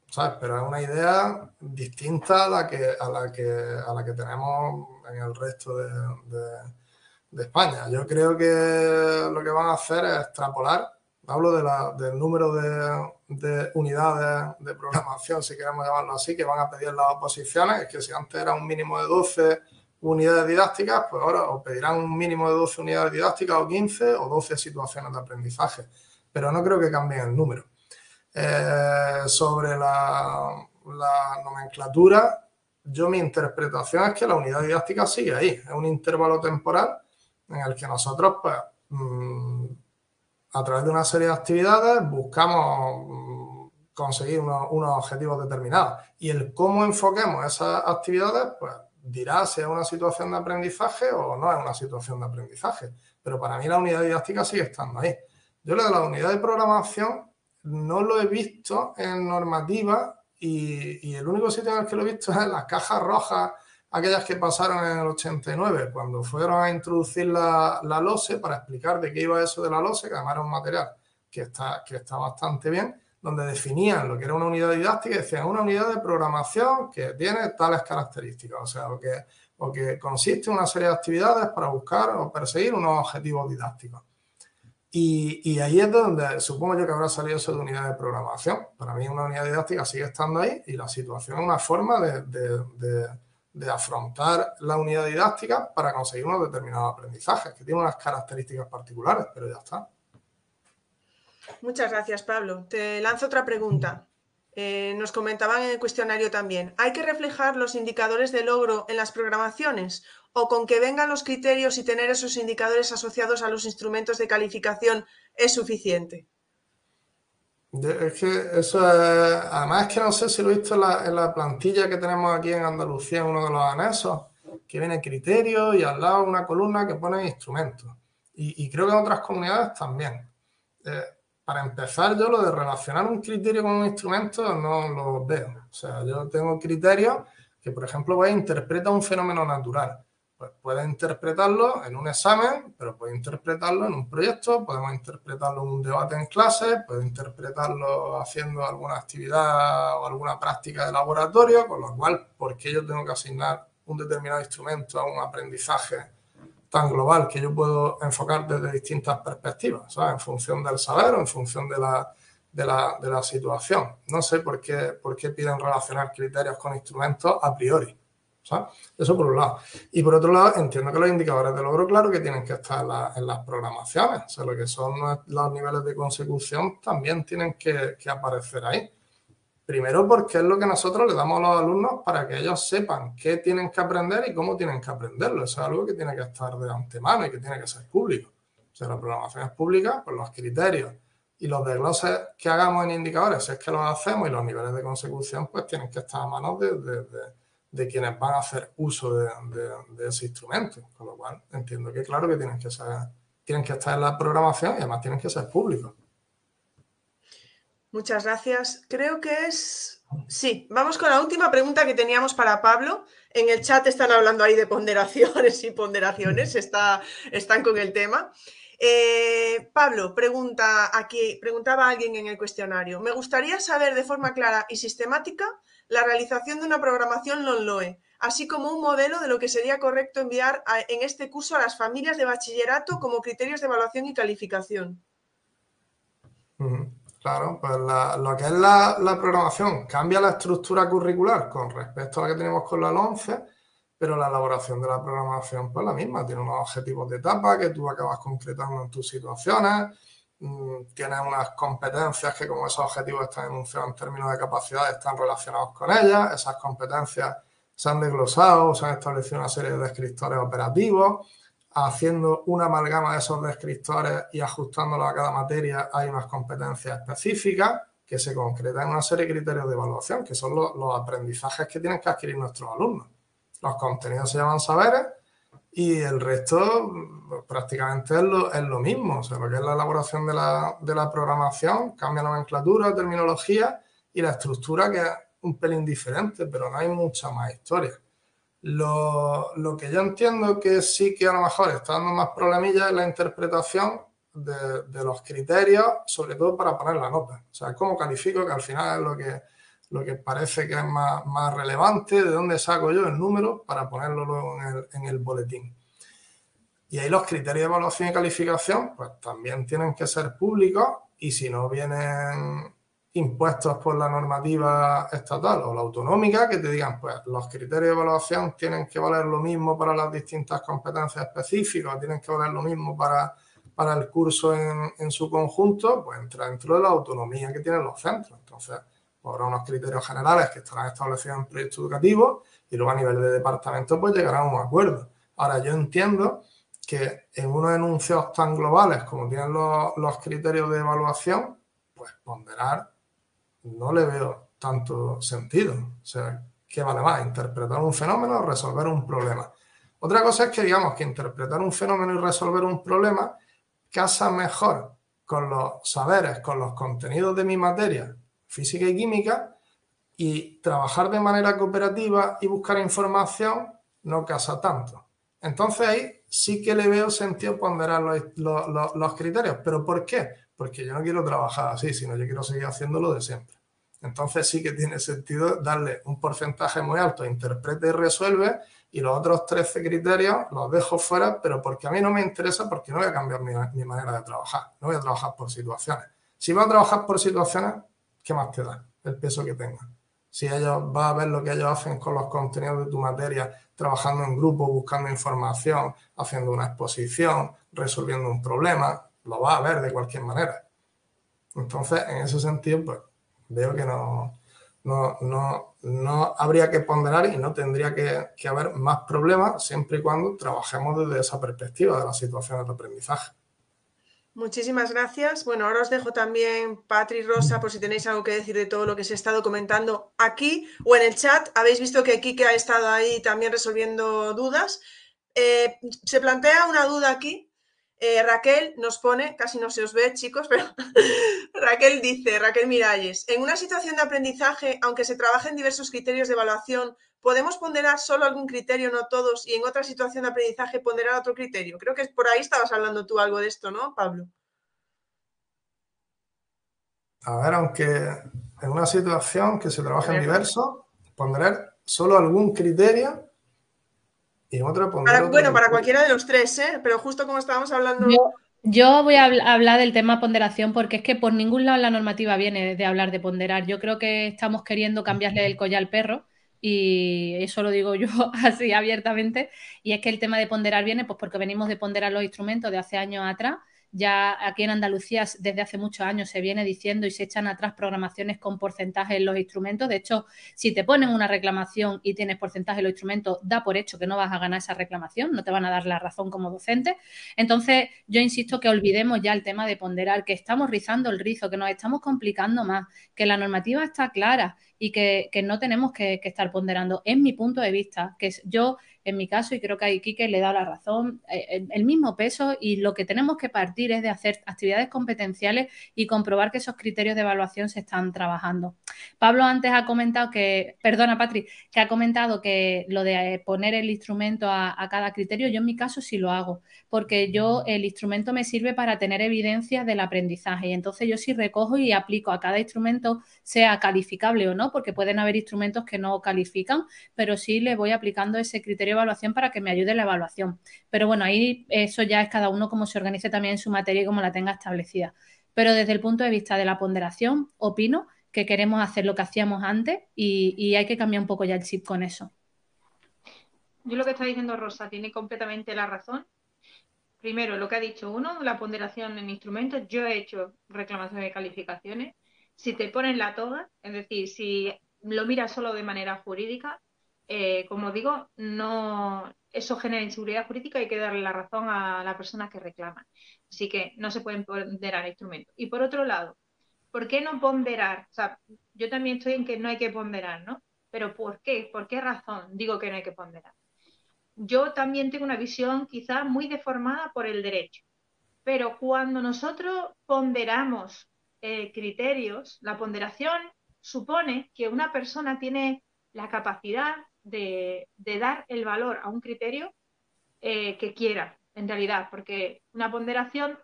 ¿sabes? Pero es una idea distinta a la que, a la que, a la que tenemos en el resto de, España. Yo creo que lo que van a hacer es extrapolar, hablo del número de, de, unidades de programación, si queremos llamarlo así, que van a pedir las oposiciones, es que si antes era un mínimo de 12 unidades didácticas, pues ahora os pedirán un mínimo de 12 unidades didácticas o 15 o 12 situaciones de aprendizaje, pero no creo que cambien el número. Eh, sobre la, nomenclatura, yo mi interpretación es que la unidad didáctica sigue ahí, es un intervalo temporal en el que nosotros, pues, mm, a través de una serie de actividades, buscamos mm, conseguir unos, unos, objetivos determinados. Y el cómo enfoquemos esas actividades, pues dirá si es una situación de aprendizaje o no es una situación de aprendizaje. Pero para mí la unidad didáctica sigue estando ahí. Yo lo de la unidad de programación no lo he visto en normativa y, el único sitio en el que lo he visto es en las cajas rojas, aquellas que pasaron en el 89, cuando fueron a introducir la, la LOSE para explicar de qué iba eso de la LOSE, que además era un material que está, que está bastante bien, donde definían lo que era una unidad didáctica y decían una unidad de programación que tiene tales características, o sea, o que, o que consiste en una serie de actividades para buscar o perseguir unos objetivos didácticos. Y, ahí es donde supongo yo que habrá salido eso de unidad de programación. Para mí una unidad didáctica sigue estando ahí y la situación es una forma de, afrontar la unidad didáctica para conseguir unos determinados aprendizajes, que tienen unas características particulares, pero ya está. Muchas gracias, Pablo. Te lanzo otra pregunta. Eh, nos comentaban en el cuestionario también, ¿hay que reflejar los indicadores de logro en las programaciones o con que vengan los criterios y tener esos indicadores asociados a los instrumentos de calificación es suficiente? Es que eso es, además es que no sé si lo he visto en la, plantilla que tenemos aquí en Andalucía, en uno de los anexos, que viene criterios y al lado una columna que pone instrumentos. Y, creo que en otras comunidades también. Eh, para empezar, yo lo de relacionar un criterio con un instrumento no lo veo. O sea, yo tengo criterios que, por ejemplo, voy a interpretar un fenómeno natural. Pues puede interpretarlo en un examen, pero puede interpretarlo en un proyecto, podemos interpretarlo en un debate en clase, puede interpretarlo haciendo alguna actividad o alguna práctica de laboratorio, con lo cual, ¿por qué yo tengo que asignar un determinado instrumento a un aprendizaje tan global que yo puedo enfocar desde distintas perspectivas, ¿sabes? En función del saber o en función de la, de la, de la situación. No sé por qué, por qué piden relacionar criterios con instrumentos a priori. ¿sabes? Eso por un lado. Y por otro lado, entiendo que los indicadores de logro, claro que tienen que estar en, las programaciones. O sea, lo que son los niveles de consecución también tienen que, que aparecer ahí. Primero porque es lo que nosotros le damos a los alumnos para que ellos sepan qué tienen que aprender y cómo tienen que aprenderlo. Eso es algo que tiene que estar de antemano y que tiene que ser público. O sea, la programación es pública, pues los criterios y los desgloses que hagamos en indicadores, si es que los hacemos y los niveles de consecución, pues tienen que estar a manos de, quienes van a hacer uso de, ese instrumento. Con lo cual, entiendo que claro que tienen que, ser, tienen que estar en la programación y además tienen que ser públicos. Muchas gracias. Creo que es... Sí, vamos con la última pregunta que teníamos para Pablo. En el chat están hablando ahí de ponderaciones y ponderaciones, está, están con el tema. Eh, Pablo, pregunta aquí, preguntaba alguien en el cuestionario. Me gustaría saber de forma clara y sistemática la realización de una programación LONLOE, así como un modelo de lo que sería correcto enviar en este curso a las familias de bachillerato como criterios de evaluación y calificación. Claro, pues lo que es la, programación cambia la estructura curricular con respecto a la que tenemos con la 11, pero la elaboración de la programación pues la misma, tiene unos objetivos de etapa que tú acabas concretando en tus situaciones, mm, tienes unas competencias que como esos objetivos están enunciados en términos de capacidad están relacionados con ellas, esas competencias se han desglosado, se han establecido una serie de descriptores operativos, haciendo una amalgama de esos descriptores y ajustándolos a cada materia, hay unas competencias específicas que se concretan en una serie de criterios de evaluación, que son los, aprendizajes que tienen que adquirir nuestros alumnos. Los contenidos se llaman saberes y el resto pues, prácticamente es lo, mismo. O sea, lo que es la elaboración de la, de la programación, cambia nomenclatura, terminología y la estructura que es un pelín diferente, pero no hay mucha más historia. Lo, que yo entiendo que sí que a lo mejor está dando más problemillas es la interpretación de, los criterios, sobre todo para poner la nota. O sea, cómo califico, que al final es lo que, lo que parece que es más, más relevante, de dónde saco yo el número para ponerlo luego en el, en el boletín. Y ahí los criterios de evaluación y calificación, pues también tienen que ser públicos y si no vienen impuestos por la normativa estatal o la autonómica, que te digan, pues los criterios de evaluación tienen que valer lo mismo para las distintas competencias específicas, tienen que valer lo mismo para, para el curso en, en su conjunto, pues entra dentro de la autonomía que tienen los centros. Entonces, pues, habrá unos criterios generales que estarán establecidos en proyectos educativos y luego a nivel de departamento pues llegará a un acuerdo. Ahora, yo entiendo que en unos enunciados tan globales como tienen los, los criterios de evaluación, pues ponderar no le veo tanto sentido. O sea, ¿qué vale más? ¿Interpretar un fenómeno o resolver un problema? Otra cosa es que digamos que interpretar un fenómeno y resolver un problema casa mejor con los saberes, con los contenidos de mi materia, física y química, y trabajar de manera cooperativa y buscar información no casa tanto. Entonces ahí sí que le veo sentido ponderar los, los, criterios. ¿Pero por qué? Porque yo no quiero trabajar así, sino yo quiero seguir haciéndolo de siempre. Entonces sí que tiene sentido darle un porcentaje muy alto, interprete y resuelve, y los otros 13 criterios los dejo fuera, pero porque a mí no me interesa, porque no voy a cambiar mi, mi manera de trabajar, no voy a trabajar por situaciones. Si voy a trabajar por situaciones, ¿qué más te da? El peso que tenga. Si ellos va a ver lo que ellos hacen con los contenidos de tu materia, trabajando en grupo, buscando información, haciendo una exposición, resolviendo un problema, lo va a ver de cualquier manera. Entonces, en ese sentido, pues veo que no, no, no, no habría que ponderar y no tendría que, que, haber más problemas siempre y cuando trabajemos desde esa perspectiva de las situaciones de aprendizaje. Muchísimas gracias. Bueno, ahora os dejo también, Patri Rosa, por si tenéis algo que decir de todo lo que se ha estado comentando aquí o en el chat. Habéis visto que Kike ha estado ahí también resolviendo dudas. Eh, se plantea una duda aquí. Eh, Raquel nos pone, casi no se os ve, chicos, pero Raquel dice, Raquel Miralles, en una situación de aprendizaje, aunque se trabajen diversos criterios de evaluación, ¿podemos ponderar solo algún criterio, no todos, y en otra situación de aprendizaje ponderar otro criterio? Creo que por ahí estabas hablando tú algo de esto, ¿no, Pablo? A ver, aunque en una situación que se trabaja en diverso, ponderar solo algún criterio y en otra ponderar. bueno, para cualquiera de los tres, ¿eh? Pero justo como estábamos hablando. Yo, voy a hablar del tema ponderación porque es que por ningún lado la normativa viene de hablar de ponderar. Yo creo que estamos queriendo cambiarle el collar al perro y eso lo digo yo así abiertamente, y es que el tema de ponderar viene pues porque venimos de ponderar los instrumentos de hace años atrás ya aquí en Andalucía desde hace muchos años se viene diciendo y se echan atrás programaciones con porcentaje en los instrumentos. De hecho, si te ponen una reclamación y tienes porcentaje en los instrumentos, da por hecho que no vas a ganar esa reclamación, no te van a dar la razón como docente. Entonces, yo insisto que olvidemos ya el tema de ponderar, que estamos rizando el rizo, que nos estamos complicando más, que la normativa está clara y que, no tenemos que, que, estar ponderando. Es mi punto de vista, que yo en mi caso, y creo que a Quique le da la razón, eh, el, mismo peso y lo que tenemos que partir es de hacer actividades competenciales y comprobar que esos criterios de evaluación se están trabajando. Pablo antes ha comentado que, perdona Patri, que ha comentado que lo de poner el instrumento a, a cada criterio, yo en mi caso sí lo hago, porque yo el instrumento me sirve para tener evidencia del aprendizaje y entonces yo sí recojo y aplico a cada instrumento, sea calificable o no, porque pueden haber instrumentos que no califican, pero sí le voy aplicando ese criterio evaluación para que me ayude la evaluación. Pero bueno, ahí eso ya es cada uno como se organice también en su materia y como la tenga establecida. Pero desde el punto de vista de la ponderación, opino que queremos hacer lo que hacíamos antes y, hay que cambiar un poco ya el chip con eso. Yo lo que está diciendo Rosa tiene completamente la razón. Primero, lo que ha dicho uno, la ponderación en instrumentos. Yo he hecho reclamaciones de calificaciones. Si te ponen la toga, es decir, si lo miras solo de manera jurídica, eh, como digo, no, eso genera inseguridad jurídica y hay que darle la razón a la persona que reclama. Así que no se pueden ponderar instrumentos. Y por otro lado, ¿por qué no ponderar? O sea, yo también estoy en que no hay que ponderar, ¿no? Pero ¿por qué? ¿Por qué razón digo que no hay que ponderar? Yo también tengo una visión quizá muy deformada por el derecho. Pero cuando nosotros ponderamos eh, criterios, la ponderación supone que una persona tiene la capacidad de, dar el valor a un criterio eh, que quiera, en realidad, porque una ponderación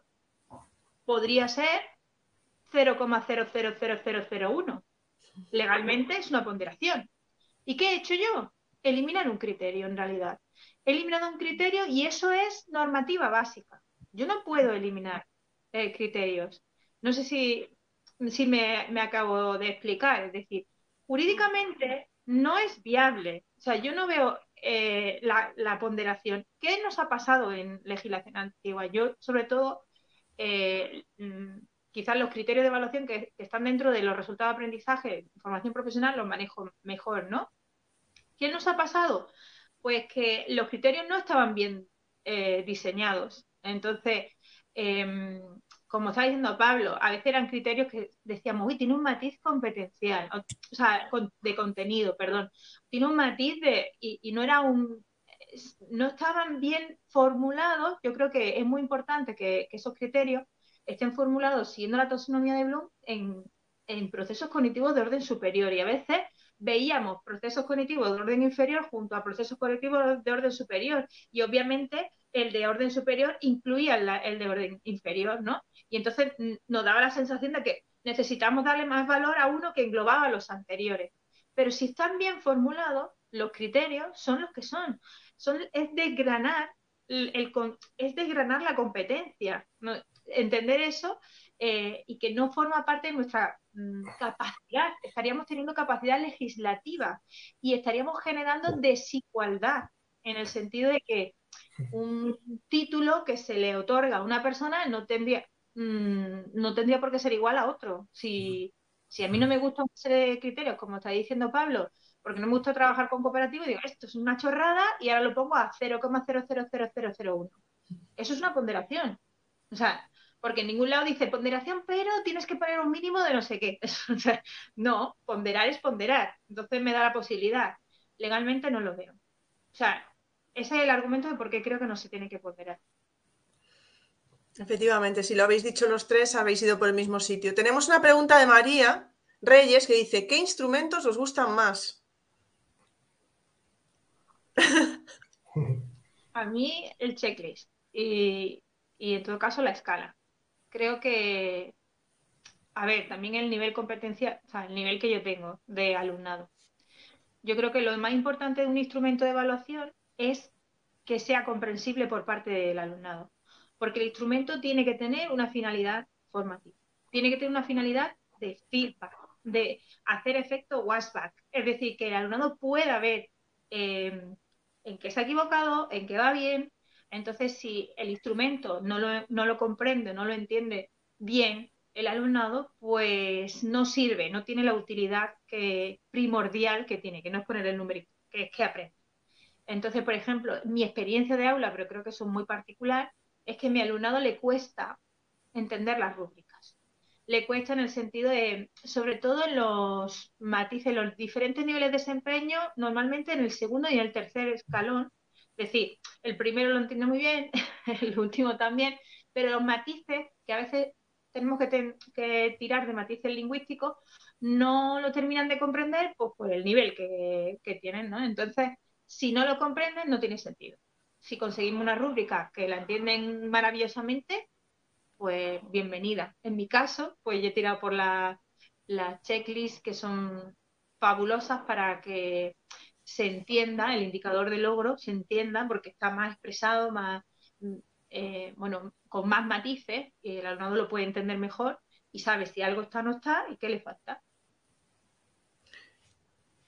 podría ser 0,00001, legalmente es una ponderación. ¿Y qué he hecho yo? Eliminar un criterio en realidad. He eliminado un criterio y eso es normativa básica. Yo no puedo eliminar eh, criterios. No sé si, si me, acabo de explicar. Es decir, jurídicamente no es viable. O sea, yo no veo eh, la, ponderación. ¿Qué nos ha pasado en legislación antigua? Yo, sobre todo, eh, mm, quizás los criterios de evaluación que, están dentro de los resultados de aprendizaje, formación profesional, los manejo mejor, ¿no? ¿Qué nos ha pasado? Pues que los criterios no estaban bien eh, diseñados. Entonces, em, como está diciendo Pablo, a veces eran criterios que decíamos, uy, tiene un matiz competencial, o, sea, de contenido, perdón, tiene un matiz de, y, no era un, no estaban bien formulados, yo creo que es muy importante que, esos criterios estén formulados siguiendo la taxonomía de Bloom en, en procesos cognitivos de orden superior. Y a veces veíamos procesos cognitivos de orden inferior junto a procesos cognitivos de orden superior. Y obviamente el de orden superior incluía el de orden inferior, ¿no? Y entonces nos daba la sensación de que necesitamos darle más valor a uno que englobaba a los anteriores. Pero si están bien formulados, los criterios son los que son. son es desgranar el, es desgranar la competencia. Entender eso eh, y que no forma parte de nuestra mm, capacidad. Estaríamos teniendo capacidad legislativa y estaríamos generando desigualdad en el sentido de que un título que se le otorga a una persona no tendría, mm, no tendría por qué ser igual a otro. Si, si a mí no me gustan de criterios, como está diciendo Pablo, porque no me gusta trabajar con cooperativos, digo, esto es una chorrada y ahora lo pongo a 0,000001. Eso es una ponderación. O sea, porque en ningún lado dice ponderación, pero tienes que poner un mínimo de no sé qué. no, ponderar es ponderar. Entonces me da la posibilidad. Legalmente no lo veo. O sea, ese es el argumento de por qué creo que no se tiene que ponderar. Efectivamente, si lo habéis dicho los tres, habéis ido por el mismo sitio. Tenemos una pregunta de María Reyes que dice, ¿qué instrumentos os gustan más? A mí el checklist y, en todo caso la escala. Creo que, a ver, también el nivel competencia, o sea, el nivel que yo tengo de alumnado. Yo creo que lo más importante de un instrumento de evaluación es que sea comprensible por parte del alumnado porque el instrumento tiene que tener una finalidad formativa, tiene que tener una finalidad de feedback, de hacer efecto washback, es decir, que el alumnado pueda ver em, en qué se ha equivocado, en qué va bien. Entonces, si el instrumento no lo, comprende, no lo entiende bien el alumnado, pues no sirve, no tiene la utilidad que, primordial que tiene, que no es poner el número, que es que aprende. Entonces, por ejemplo, mi experiencia de aula, pero creo que es muy particular, es que a mi alumnado le cuesta entender las rúbricas. Le cuesta en el sentido de, sobre todo en los matices, los diferentes niveles de desempeño, normalmente en el segundo y en el tercer escalón. Es decir, el primero lo entiende muy bien, el último también, pero los matices, que a veces tenemos que, tirar de matices lingüísticos, no lo terminan de comprender pues, por el nivel que, que tienen, ¿no? Entonces, si no lo comprenden, no tiene sentido si conseguimos una rúbrica que la entienden maravillosamente, pues bienvenida. En mi caso, pues yo he tirado por las la checklists que son fabulosas para que se entienda, el indicador de logro se entienda porque está más expresado, más, eh, bueno, con más matices, y el alumnado lo puede entender mejor y sabe si algo está o no está y qué le falta.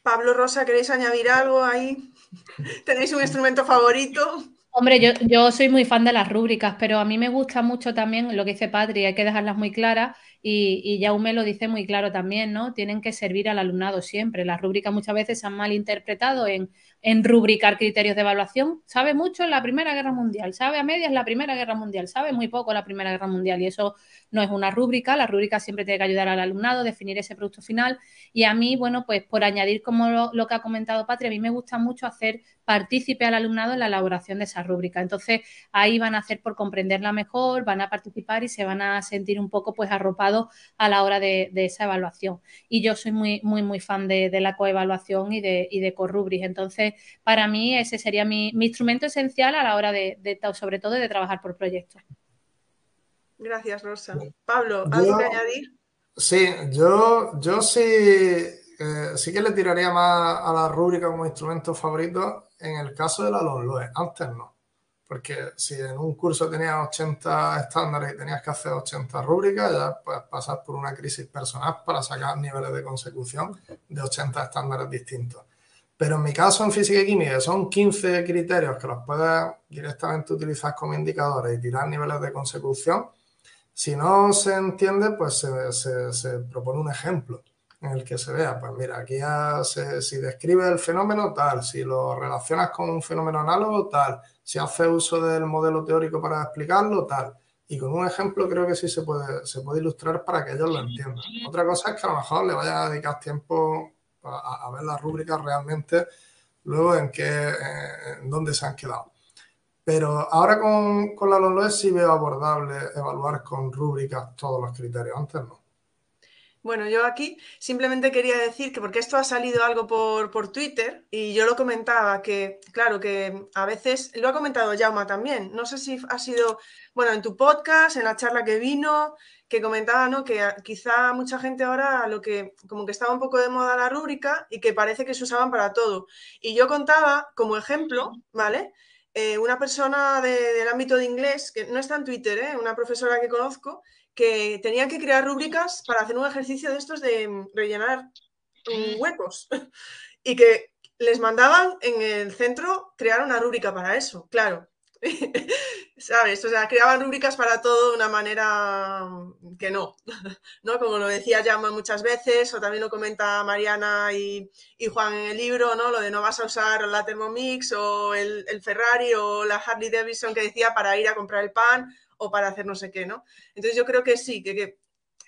Pablo Rosa, ¿queréis añadir algo ahí? ¿Tenéis un instrumento favorito? Hombre, yo, yo, soy muy fan de las rúbricas, pero a mí me gusta mucho también lo que dice Patri, hay que dejarlas muy claras y, y Jaume lo dice muy claro también, ¿no? Tienen que servir al alumnado siempre. Las rúbricas muchas veces se han malinterpretado en, en rubricar criterios de evaluación. Sabe mucho en la Primera Guerra Mundial, sabe a medias la Primera Guerra Mundial, sabe muy poco la Primera Guerra Mundial y eso no es una rúbrica. La rúbrica siempre tiene que ayudar al alumnado, definir ese producto final y a mí, bueno, pues por añadir como lo, que ha comentado Patri, a mí me gusta mucho hacer partícipe al alumnado en la elaboración de esa rúbrica. Entonces ahí van a hacer por comprenderla mejor, van a participar y se van a sentir un poco pues arropados a la hora de, esa evaluación. Y yo soy muy, muy, muy fan de, la coevaluación y de, y de Corrubris. Entonces, para mí ese sería mi, instrumento esencial a la hora de, sobre todo, de trabajar por proyectos. Gracias, Rosa. Pablo, ¿algo que añadir? Sí, yo, yo sí, eh, sí que le tiraría más a la rúbrica como instrumento favorito en el caso de la Lonloe, antes no. Porque si en un curso tenías 80 estándares y tenías que hacer 80 rúbricas, ya puedes pasar por una crisis personal para sacar niveles de consecución de 80 estándares distintos. Pero en mi caso, en física y química, son 15 criterios que los puedes directamente utilizar como indicadores y tirar niveles de consecución. Si no se entiende, pues se, propone un ejemplo en el que se vea, pues mira, aquí si describe el fenómeno tal, si lo relacionas con un fenómeno análogo tal, si hace uso del modelo teórico para explicarlo tal. Y con un ejemplo creo que sí se puede, se puede ilustrar para que ellos lo entiendan. Otra cosa es que a lo mejor le vaya a dedicar tiempo a, ver las rúbricas realmente luego en qué, en dónde se han quedado. Pero ahora con, la LOLOE sí veo abordable evaluar con rúbricas todos los criterios, antes no. Bueno, yo aquí simplemente quería decir que porque esto ha salido algo por, por, Twitter y yo lo comentaba, que claro, que a veces, lo ha comentado Jauma también, no sé si ha sido, bueno, en tu podcast, en la charla que vino, que comentaba, ¿no? Que quizá mucha gente ahora lo que, como que estaba un poco de moda la rúbrica y que parece que se usaban para todo. Y yo contaba como ejemplo, ¿vale? Eh, una persona del ámbito de inglés, que no está en Twitter, ¿eh? una profesora que conozco, que tenían que crear rúbricas para hacer un ejercicio de estos de mm, rellenar mm, huecos y que les mandaban en el centro crear una rúbrica para eso, claro. ¿Sabes? O sea, creaban rúbricas para todo de una manera mm, que no, ¿no? Como lo decía Llama muchas veces, o también lo comenta Mariana y, Juan en el libro, ¿no? Lo de no vas a usar la Thermomix o el, el Ferrari o la Harley Davidson que decía para ir a comprar el pan o para hacer no sé qué, ¿no? Entonces yo creo que sí, que,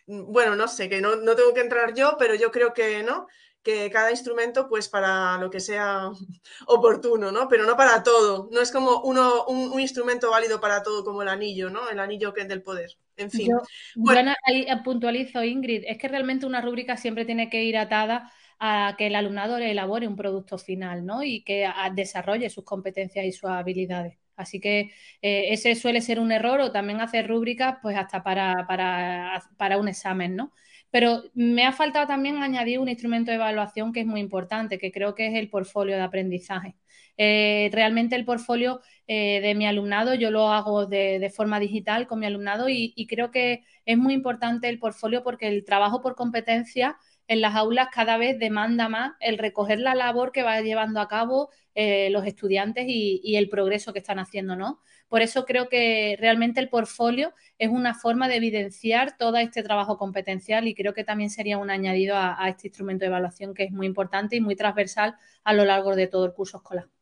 bueno, no sé, que no, tengo que entrar yo, pero yo creo que, ¿no? Que cada instrumento, pues para lo que sea oportuno, ¿no? Pero no para todo. No es como uno, un, instrumento válido para todo, como el anillo, ¿no? El anillo que es del poder. En fin. bueno, ahí puntualizo, Ingrid, es que realmente una rúbrica siempre tiene que ir atada a que el alumnado elabore un producto final, ¿no? Y que desarrolle sus competencias y sus habilidades. Así que eh, ese suele ser un error o también hacer rúbricas pues hasta para, para, un examen, ¿no? Pero me ha faltado también añadir un instrumento de evaluación que es muy importante, que creo que es el portfolio de aprendizaje. Eh, realmente el portfolio eh, de mi alumnado yo lo hago de, forma digital con mi alumnado y, y, creo que es muy importante el portfolio porque el trabajo por competencia en las aulas cada vez demanda más el recoger la labor que va llevando a cabo eh, los estudiantes y, el progreso que están haciendo, ¿no? Por eso creo que realmente el portfolio es una forma de evidenciar todo este trabajo competencial y creo que también sería un añadido a, a este instrumento de evaluación que es muy importante y muy transversal a lo largo de todo el curso escolar.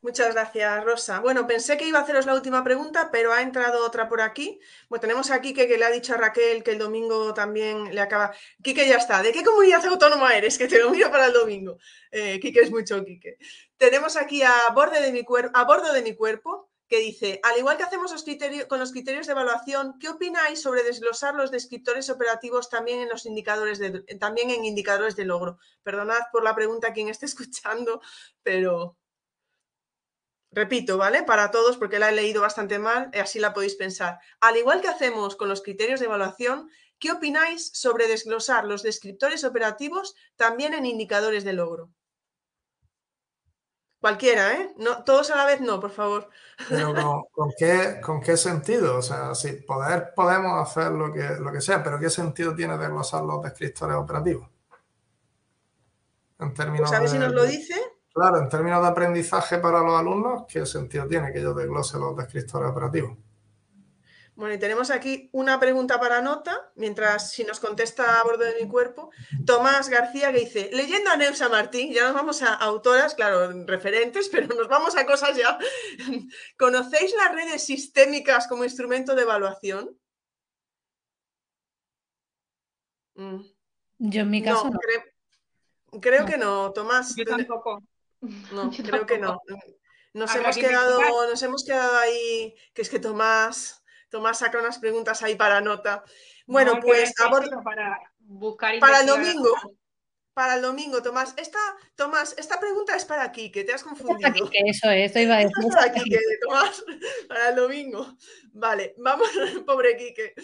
Muchas gracias, Rosa. Bueno, pensé que iba a haceros la última pregunta, pero ha entrado otra por aquí. Bueno, tenemos aquí que, que le ha dicho a Raquel que el domingo también le acaba. Quique ya está. ¿De qué comunidad autónoma eres? Que te lo miro para el domingo. Eh, Quique es mucho Quique. Tenemos aquí a, borde de mi a bordo de mi cuerpo que dice, al igual que hacemos con los criterios de evaluación, ¿qué opináis sobre desglosar los descriptores operativos también en los indicadores de, también en indicadores de logro? Perdonad por la pregunta a quien esté escuchando, pero Repito, ¿vale? Para todos, porque la he leído bastante mal, y así la podéis pensar. Al igual que hacemos con los criterios de evaluación, ¿qué opináis sobre desglosar los descriptores operativos también en indicadores de logro? Cualquiera, ¿eh? No, todos a la vez no, por favor. Pero ¿con, qué, ¿con, qué, sentido? O sea, si poder podemos hacer lo que, lo que sea, pero ¿qué sentido tiene desglosar los descriptores operativos? En términos ¿Sabes si nos lo dice? Claro, en términos de aprendizaje para los alumnos, ¿qué sentido tiene que yo desglose los descriptores operativos? Bueno, y tenemos aquí una pregunta para nota, mientras si nos contesta a bordo de mi cuerpo, Tomás García que dice, leyendo a Neusa Martín, ya nos vamos a autoras, claro, referentes, pero nos vamos a cosas ya. ¿Conocéis las redes sistémicas como instrumento de evaluación? Mm. Yo en mi caso no. Creo, que no, Tomás. Yo tampoco. No, creo que no. Nos hemos, quedado, nos hemos quedado ahí, que es que Tomás, Tomás saca unas preguntas ahí para nota. Bueno, pues para buscar para el domingo. Para el domingo, Tomás. Esta, Tomás, esta pregunta es para Quique, te has confundido. eso es, esto iba a decir. es para Quique, Tomás, para el domingo. Vale, vamos, pobre Quique.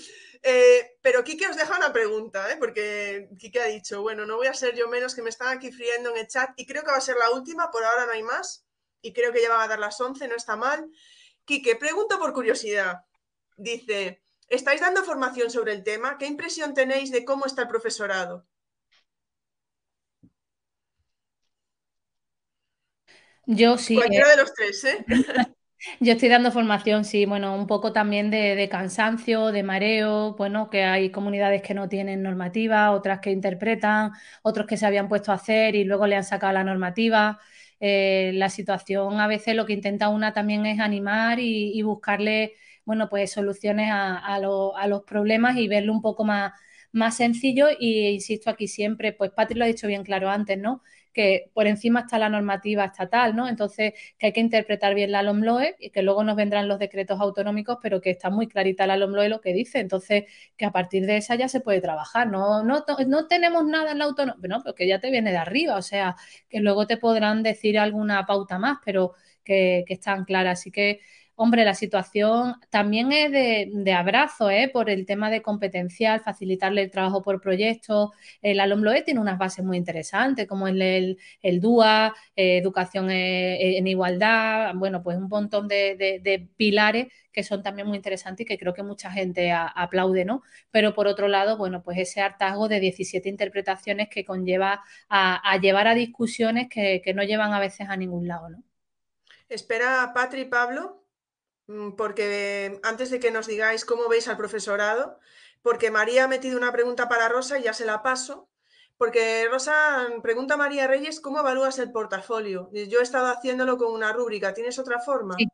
Eh, pero Quique os deja una pregunta, ¿eh? porque Quique ha dicho, bueno, no voy a ser yo menos que me están aquí friendo en el chat y creo que va a ser la última, por ahora no hay más y creo que ya van a dar las 11, no está mal. Quique, pregunto por curiosidad. Dice, ¿estáis dando formación sobre el tema? ¿Qué impresión tenéis de cómo está el profesorado? Yo sí. Cualquiera de los tres, ¿eh? Yo estoy dando formación, sí, bueno, un poco también de, cansancio, de mareo, bueno, que hay comunidades que no tienen normativa, otras que interpretan, otros que se habían puesto a hacer y luego le han sacado la normativa. Eh, la situación a veces lo que intenta una también es animar y, buscarle, bueno, pues soluciones a, los problemas y verlo un poco más, más sencillo. Y insisto aquí siempre, pues Patri lo ha dicho bien claro antes, ¿no? Que por encima está la normativa estatal, ¿no? Entonces, que hay que interpretar bien la LOMLOE y que luego nos vendrán los decretos autonómicos, pero que está muy clarita la LOMLOE lo que dice. Entonces, que a partir de esa ya se puede trabajar. No, no, no tenemos nada en la autonomía, no, pero que ya te viene de arriba, o sea, que luego te podrán decir alguna pauta más, pero que, que están claras. Así que Hombre, la situación también es de, abrazo, ¿eh? por el tema de competencial, facilitarle el trabajo por proyectos. El ALOMLOE tiene unas bases muy interesantes, como el, el, DUA, eh, educación eh, en igualdad, bueno, pues un montón de, pilares que son también muy interesantes y que creo que mucha gente aplaude, ¿no? Pero por otro lado, bueno, pues ese hartazgo de 17 interpretaciones que conlleva a, llevar a discusiones que, no llevan a veces a ningún lado, ¿no? Espera, Patri Pablo, porque antes de que nos digáis cómo veis al profesorado, porque María ha metido una pregunta para Rosa y ya se la paso, porque Rosa pregunta a María Reyes cómo evalúas el portafolio. Yo he estado haciéndolo con una rúbrica, ¿tienes otra forma? Sí.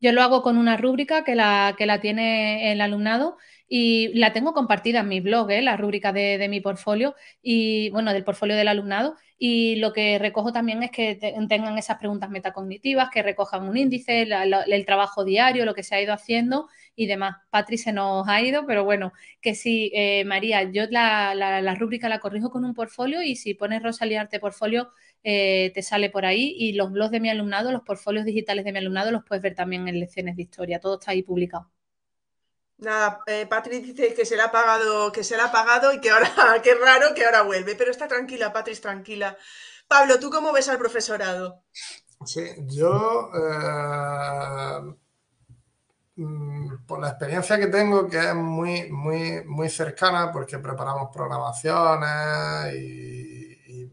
Yo lo hago con una rúbrica que la, que la tiene el alumnado y la tengo compartida en mi blog, ¿eh? la rúbrica de, mi portfolio y, bueno, del portfolio del alumnado. Y lo que recojo también es que tengan esas preguntas metacognitivas, que recojan un índice, el trabajo diario, lo que se ha ido haciendo y demás. Patri se nos ha ido, pero bueno, que sí, eh, María, yo la, la, rúbrica la corrijo con un portfolio y si pones Rosalía Arte Portfolio, eh, te sale por ahí y los blogs de mi alumnado, los portfolios digitales de mi alumnado los puedes ver también en lecciones de historia, todo está ahí publicado. Nada, eh, dice que se le ha pagado, que se le ha pagado y que ahora, qué raro que ahora vuelve, pero está tranquila, Patrick, tranquila. Pablo, ¿tú cómo ves al profesorado? Sí, yo, eh, mm, por la experiencia que tengo, que es muy, muy, muy cercana, porque preparamos programaciones y,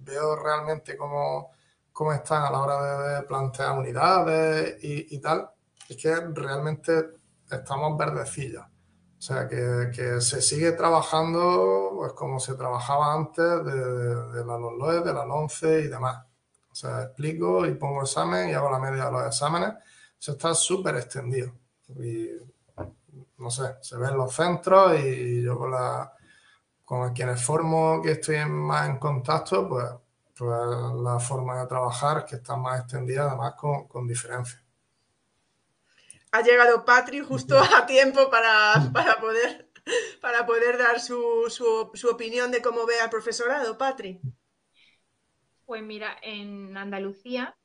veo realmente cómo, cómo, están a la hora de, plantear unidades y, y tal, es que realmente estamos verdecillos. O sea, que, se sigue trabajando pues como se trabajaba antes de, de, la LOE, de la 11 y demás. O sea, explico y pongo examen y hago la media de los exámenes. Eso está súper extendido. Y no sé, se ve en los centros y yo con, la, con quienes formo que estoy más en contacto, pues, pues la forma de trabajar que está más extendida, además con, con diferencia ha llegado Patri justo a tiempo para, poder, para poder dar su, opinión de cómo ve al profesorado. Patri. Pues mira, en Andalucía,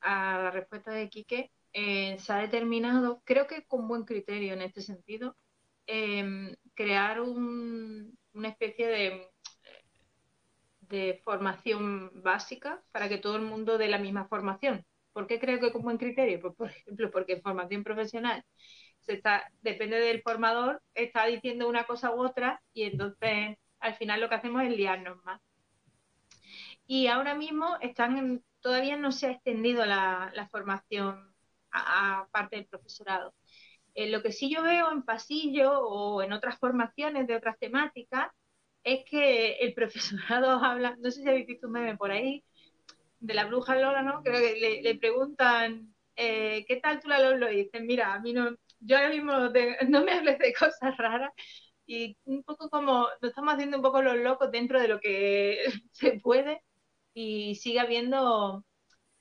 a la respuesta de Quique, eh, se ha determinado, creo que con buen criterio en este sentido, em, crear una especie de, de formación básica para que todo el mundo dé la misma formación. ¿Por qué creo que con buen criterio? Pues, por ejemplo, porque en formación profesional se está, depende del formador, está diciendo una cosa u otra y entonces al final lo que hacemos es liarnos más. Y ahora mismo están todavía no se ha extendido la, formación a, parte del profesorado. Eh, lo que sí yo veo en pasillo o en otras formaciones de otras temáticas es que el profesorado habla, no sé si habéis visto un meme por ahí, de la bruja Lola, ¿no? Creo que le, preguntan, eh, ¿qué tal tú la Lola? Y dicen, mira, a mí no, yo ahora mismo no me hables de cosas raras. Y un poco como, nos estamos haciendo un poco los locos dentro de lo que se puede y sigue habiendo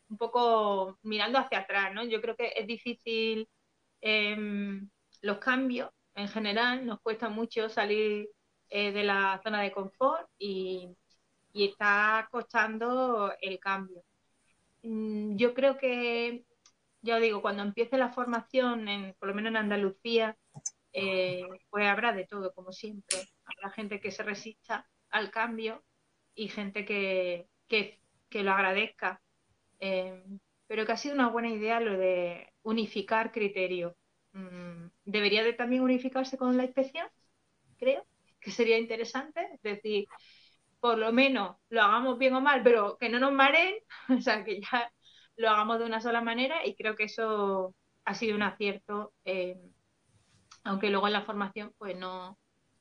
un poco mirando hacia atrás, ¿no? Yo creo que es difícil em, los cambios en general, nos cuesta mucho salir eh, de la zona de confort y está costando el cambio. Mm, yo creo que, ya digo, cuando empiece la formación, por lo menos en Andalucía, eh, pues habrá de todo, como siempre. Habrá gente que se resista al cambio y gente que, lo agradezca. Eh, pero que ha sido una buena idea lo de unificar criterios. Mm, debería de también unificarse con la inspección, creo, que sería interesante. Es decir, por lo menos lo hagamos bien o mal, pero que no nos mareen, o sea, que ya lo hagamos de una sola manera y creo que eso ha sido un acierto, eh, aunque luego en la formación pues no,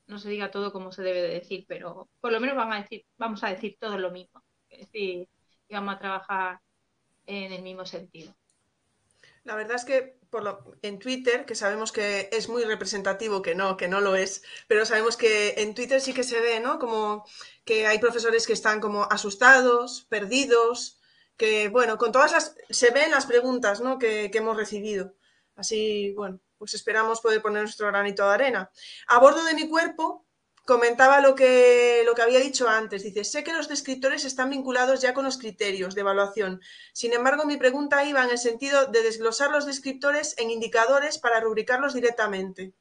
no se diga todo como se debe de decir, pero por lo menos vamos a decir, vamos a decir todo lo mismo, es decir, y vamos a trabajar en el mismo sentido. La verdad es que por lo, en Twitter, que sabemos que es muy representativo, que no, que no lo es, pero sabemos que en Twitter sí que se ve, ¿no? Como que hay profesores que están como asustados, perdidos, que, bueno, con todas las, se ven las preguntas, ¿no? Que, que hemos recibido. Así, bueno, pues esperamos poder poner nuestro granito de arena. A bordo de mi cuerpo, comentaba lo que, lo que había dicho antes. Dice, sé que los descriptores están vinculados ya con los criterios de evaluación. Sin embargo, mi pregunta iba en el sentido de desglosar los descriptores en indicadores para rubricarlos directamente.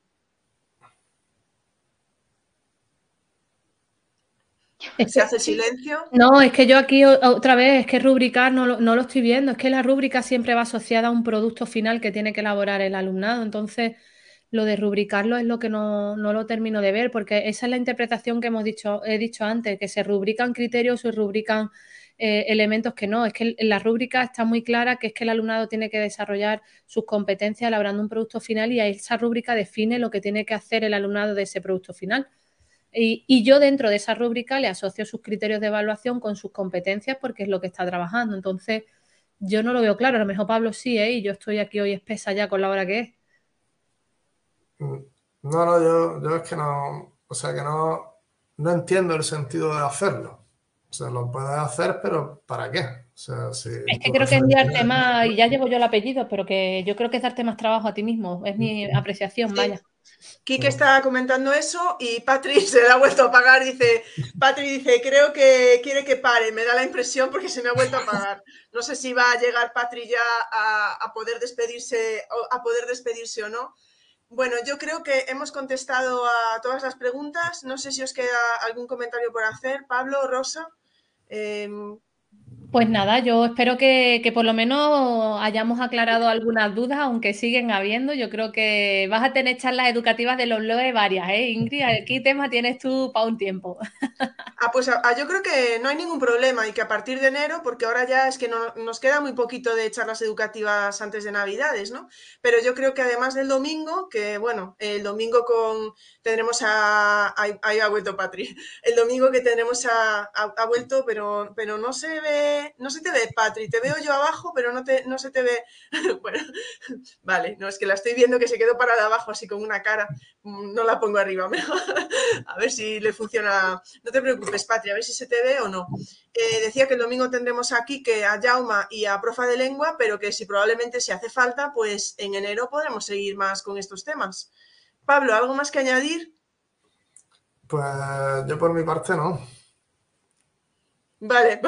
¿Se hace silencio? No, es que yo aquí otra vez, es que rubricar no no lo estoy viendo. Es que la rúbrica siempre va asociada a un producto final que tiene que elaborar el alumnado. Entonces, lo de rubricarlo es lo que no, lo termino de ver, porque esa es la interpretación que hemos dicho, he dicho antes, que se rubrican criterios, se rubrican eh, elementos que no. Es que en la rúbrica está muy clara que es que el alumnado tiene que desarrollar sus competencias elaborando un producto final y esa rúbrica define lo que tiene que hacer el alumnado de ese producto final. Y, y, yo dentro de esa rúbrica le asocio sus criterios de evaluación con sus competencias porque es lo que está trabajando. Entonces, yo no lo veo claro. A lo mejor Pablo sí, ¿eh? y yo estoy aquí hoy espesa ya con la hora que es. No, no, yo, yo es que no, o sea, que no, no entiendo el sentido de hacerlo. O sea, lo puedes hacer, pero ¿para qué? O sea, si es que creo que es darte más, y ya llevo yo el apellido, pero que yo creo que es darte más trabajo a ti mismo, es mi mm. apreciación, vaya. Kike está comentando eso y Patri se le ha vuelto a apagar. Dice, Patri dice, creo que quiere que pare. Me da la impresión porque se me ha vuelto a apagar. No sé si va a llegar Patri ya a, a poder despedirse, a poder despedirse o no. Bueno, yo creo que hemos contestado a todas las preguntas. No sé si os queda algún comentario por hacer. Pablo, Rosa. Em, pues nada, yo espero que, por lo menos hayamos aclarado algunas dudas, aunque siguen habiendo. Yo creo que vas a tener charlas educativas de los LOE varias, ¿eh, Ingrid? ¿Qué tema tienes tú para un tiempo? Ah, pues ah, yo creo que no hay ningún problema y que a partir de enero, porque ahora ya es que no, nos queda muy poquito de charlas educativas antes de Navidades, ¿no? Pero yo creo que además del domingo, que bueno, el domingo con tendremos a... Ahí, ha vuelto Patri. El domingo que tendremos a... Ha, vuelto, pero, pero no se ve no se te ve, Patri, te veo yo abajo, pero no, te, no se te ve. bueno, vale, no, es que la estoy viendo que se quedó parada abajo así con una cara. No la pongo arriba, a ver si le funciona. No te preocupes, Patri, a ver si se te ve o no. Eh, decía que el domingo tendremos aquí que a Jauma y a Profa de Lengua, pero que si probablemente se hace falta, pues en enero podremos seguir más con estos temas. Pablo, ¿algo más que añadir? Pues yo por mi parte no. Vale,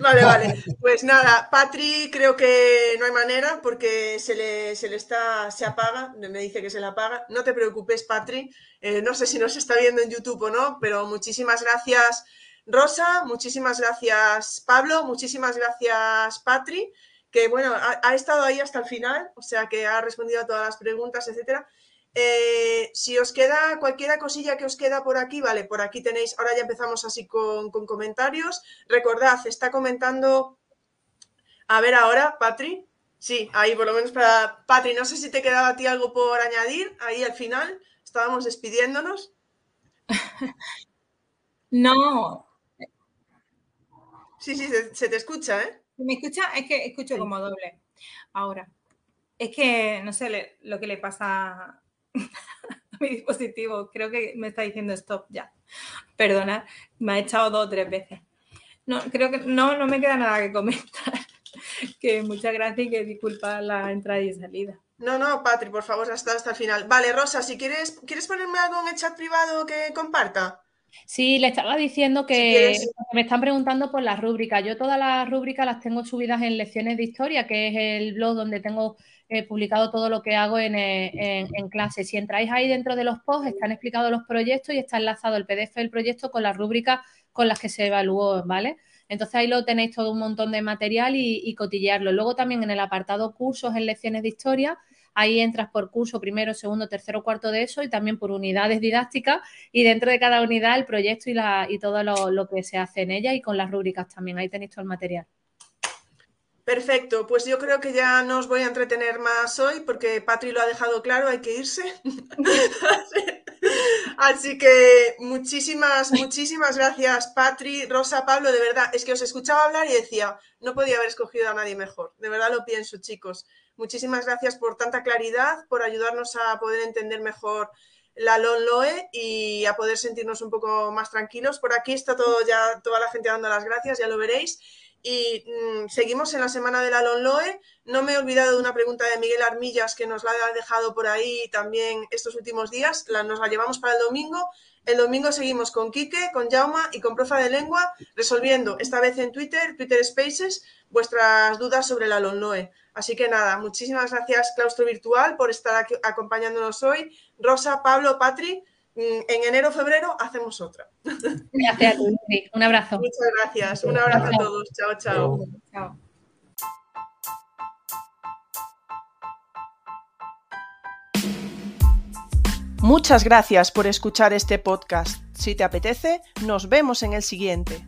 vale, vale. Pues nada, Patri creo que no hay manera porque se le, se le está, se apaga, me dice que se la apaga. No te preocupes, Patri. Eh, no sé si nos está viendo en YouTube o no, pero muchísimas gracias, Rosa, muchísimas gracias, Pablo, muchísimas gracias, Patri, que bueno, ha, ha estado ahí hasta el final, o sea que ha respondido a todas las preguntas, etcétera. Eh, si os queda cualquier cosilla que os queda por aquí, vale, por aquí tenéis, ahora ya empezamos así con, comentarios. Recordad, está comentando, a ver ahora, Patri. Sí, ahí por lo menos para Patri, no sé si te quedaba a ti algo por añadir, ahí al final, estábamos despidiéndonos. no. Sí, sí, se, te escucha, ¿eh? ¿Me escucha? Es que escucho como doble. Ahora. Es que no sé lo que le pasa a mi dispositivo. Creo que me está diciendo stop ya. Perdona, me ha echado dos o tres veces. No, creo que no, no me queda nada que comentar. que muchas gracias y que disculpa la entrada y salida. No, no, Patri, por favor, hasta, hasta el final. Vale, Rosa, si quieres, ¿quieres ponerme algo en el chat privado que comparta? Sí, le estaba diciendo que me están preguntando por las rúbricas. Yo todas las rúbricas las tengo subidas en Lecciones de Historia, que es el blog donde tengo eh, publicado todo lo que hago en, eh, en, clase. Si entráis ahí dentro de los posts, están explicados los proyectos y está enlazado el PDF del proyecto con las rúbricas con las que se evaluó, ¿vale? Entonces ahí lo tenéis todo un montón de material y, y cotillearlo. Luego también en el apartado cursos en lecciones de historia Ahí entras por curso primero, segundo, tercero, cuarto de eso y también por unidades didácticas y dentro de cada unidad el proyecto y, la, y todo lo, lo que se hace en ella y con las rúbricas también. Ahí tenéis todo el material. Perfecto, pues yo creo que ya no os voy a entretener más hoy porque Patri lo ha dejado claro, hay que irse. Así que muchísimas, muchísimas gracias Patri, Rosa, Pablo, de verdad, es que os escuchaba hablar y decía, no podía haber escogido a nadie mejor, de verdad lo pienso chicos. Muchísimas gracias por tanta claridad, por ayudarnos a poder entender mejor la LONLOE y a poder sentirnos un poco más tranquilos. Por aquí está todo ya, toda la gente dando las gracias, ya lo veréis. Y mm, seguimos en la semana de la LONLOE. No me he olvidado de una pregunta de Miguel Armillas que nos la ha dejado por ahí también estos últimos días. La, nos la llevamos para el domingo. El domingo seguimos con Quique, con Jauma y con Profa de Lengua resolviendo, esta vez en Twitter, Twitter Spaces, vuestras dudas sobre la LONLOE. Así que nada, muchísimas gracias Claustro Virtual por estar aquí acompañándonos hoy. Rosa, Pablo, Patri, en enero febrero hacemos otra. Gracias, un abrazo. Muchas gracias, un abrazo a todos. Chao, chao. chao. Muchas gracias por escuchar este podcast. Si te apetece, nos vemos en el siguiente.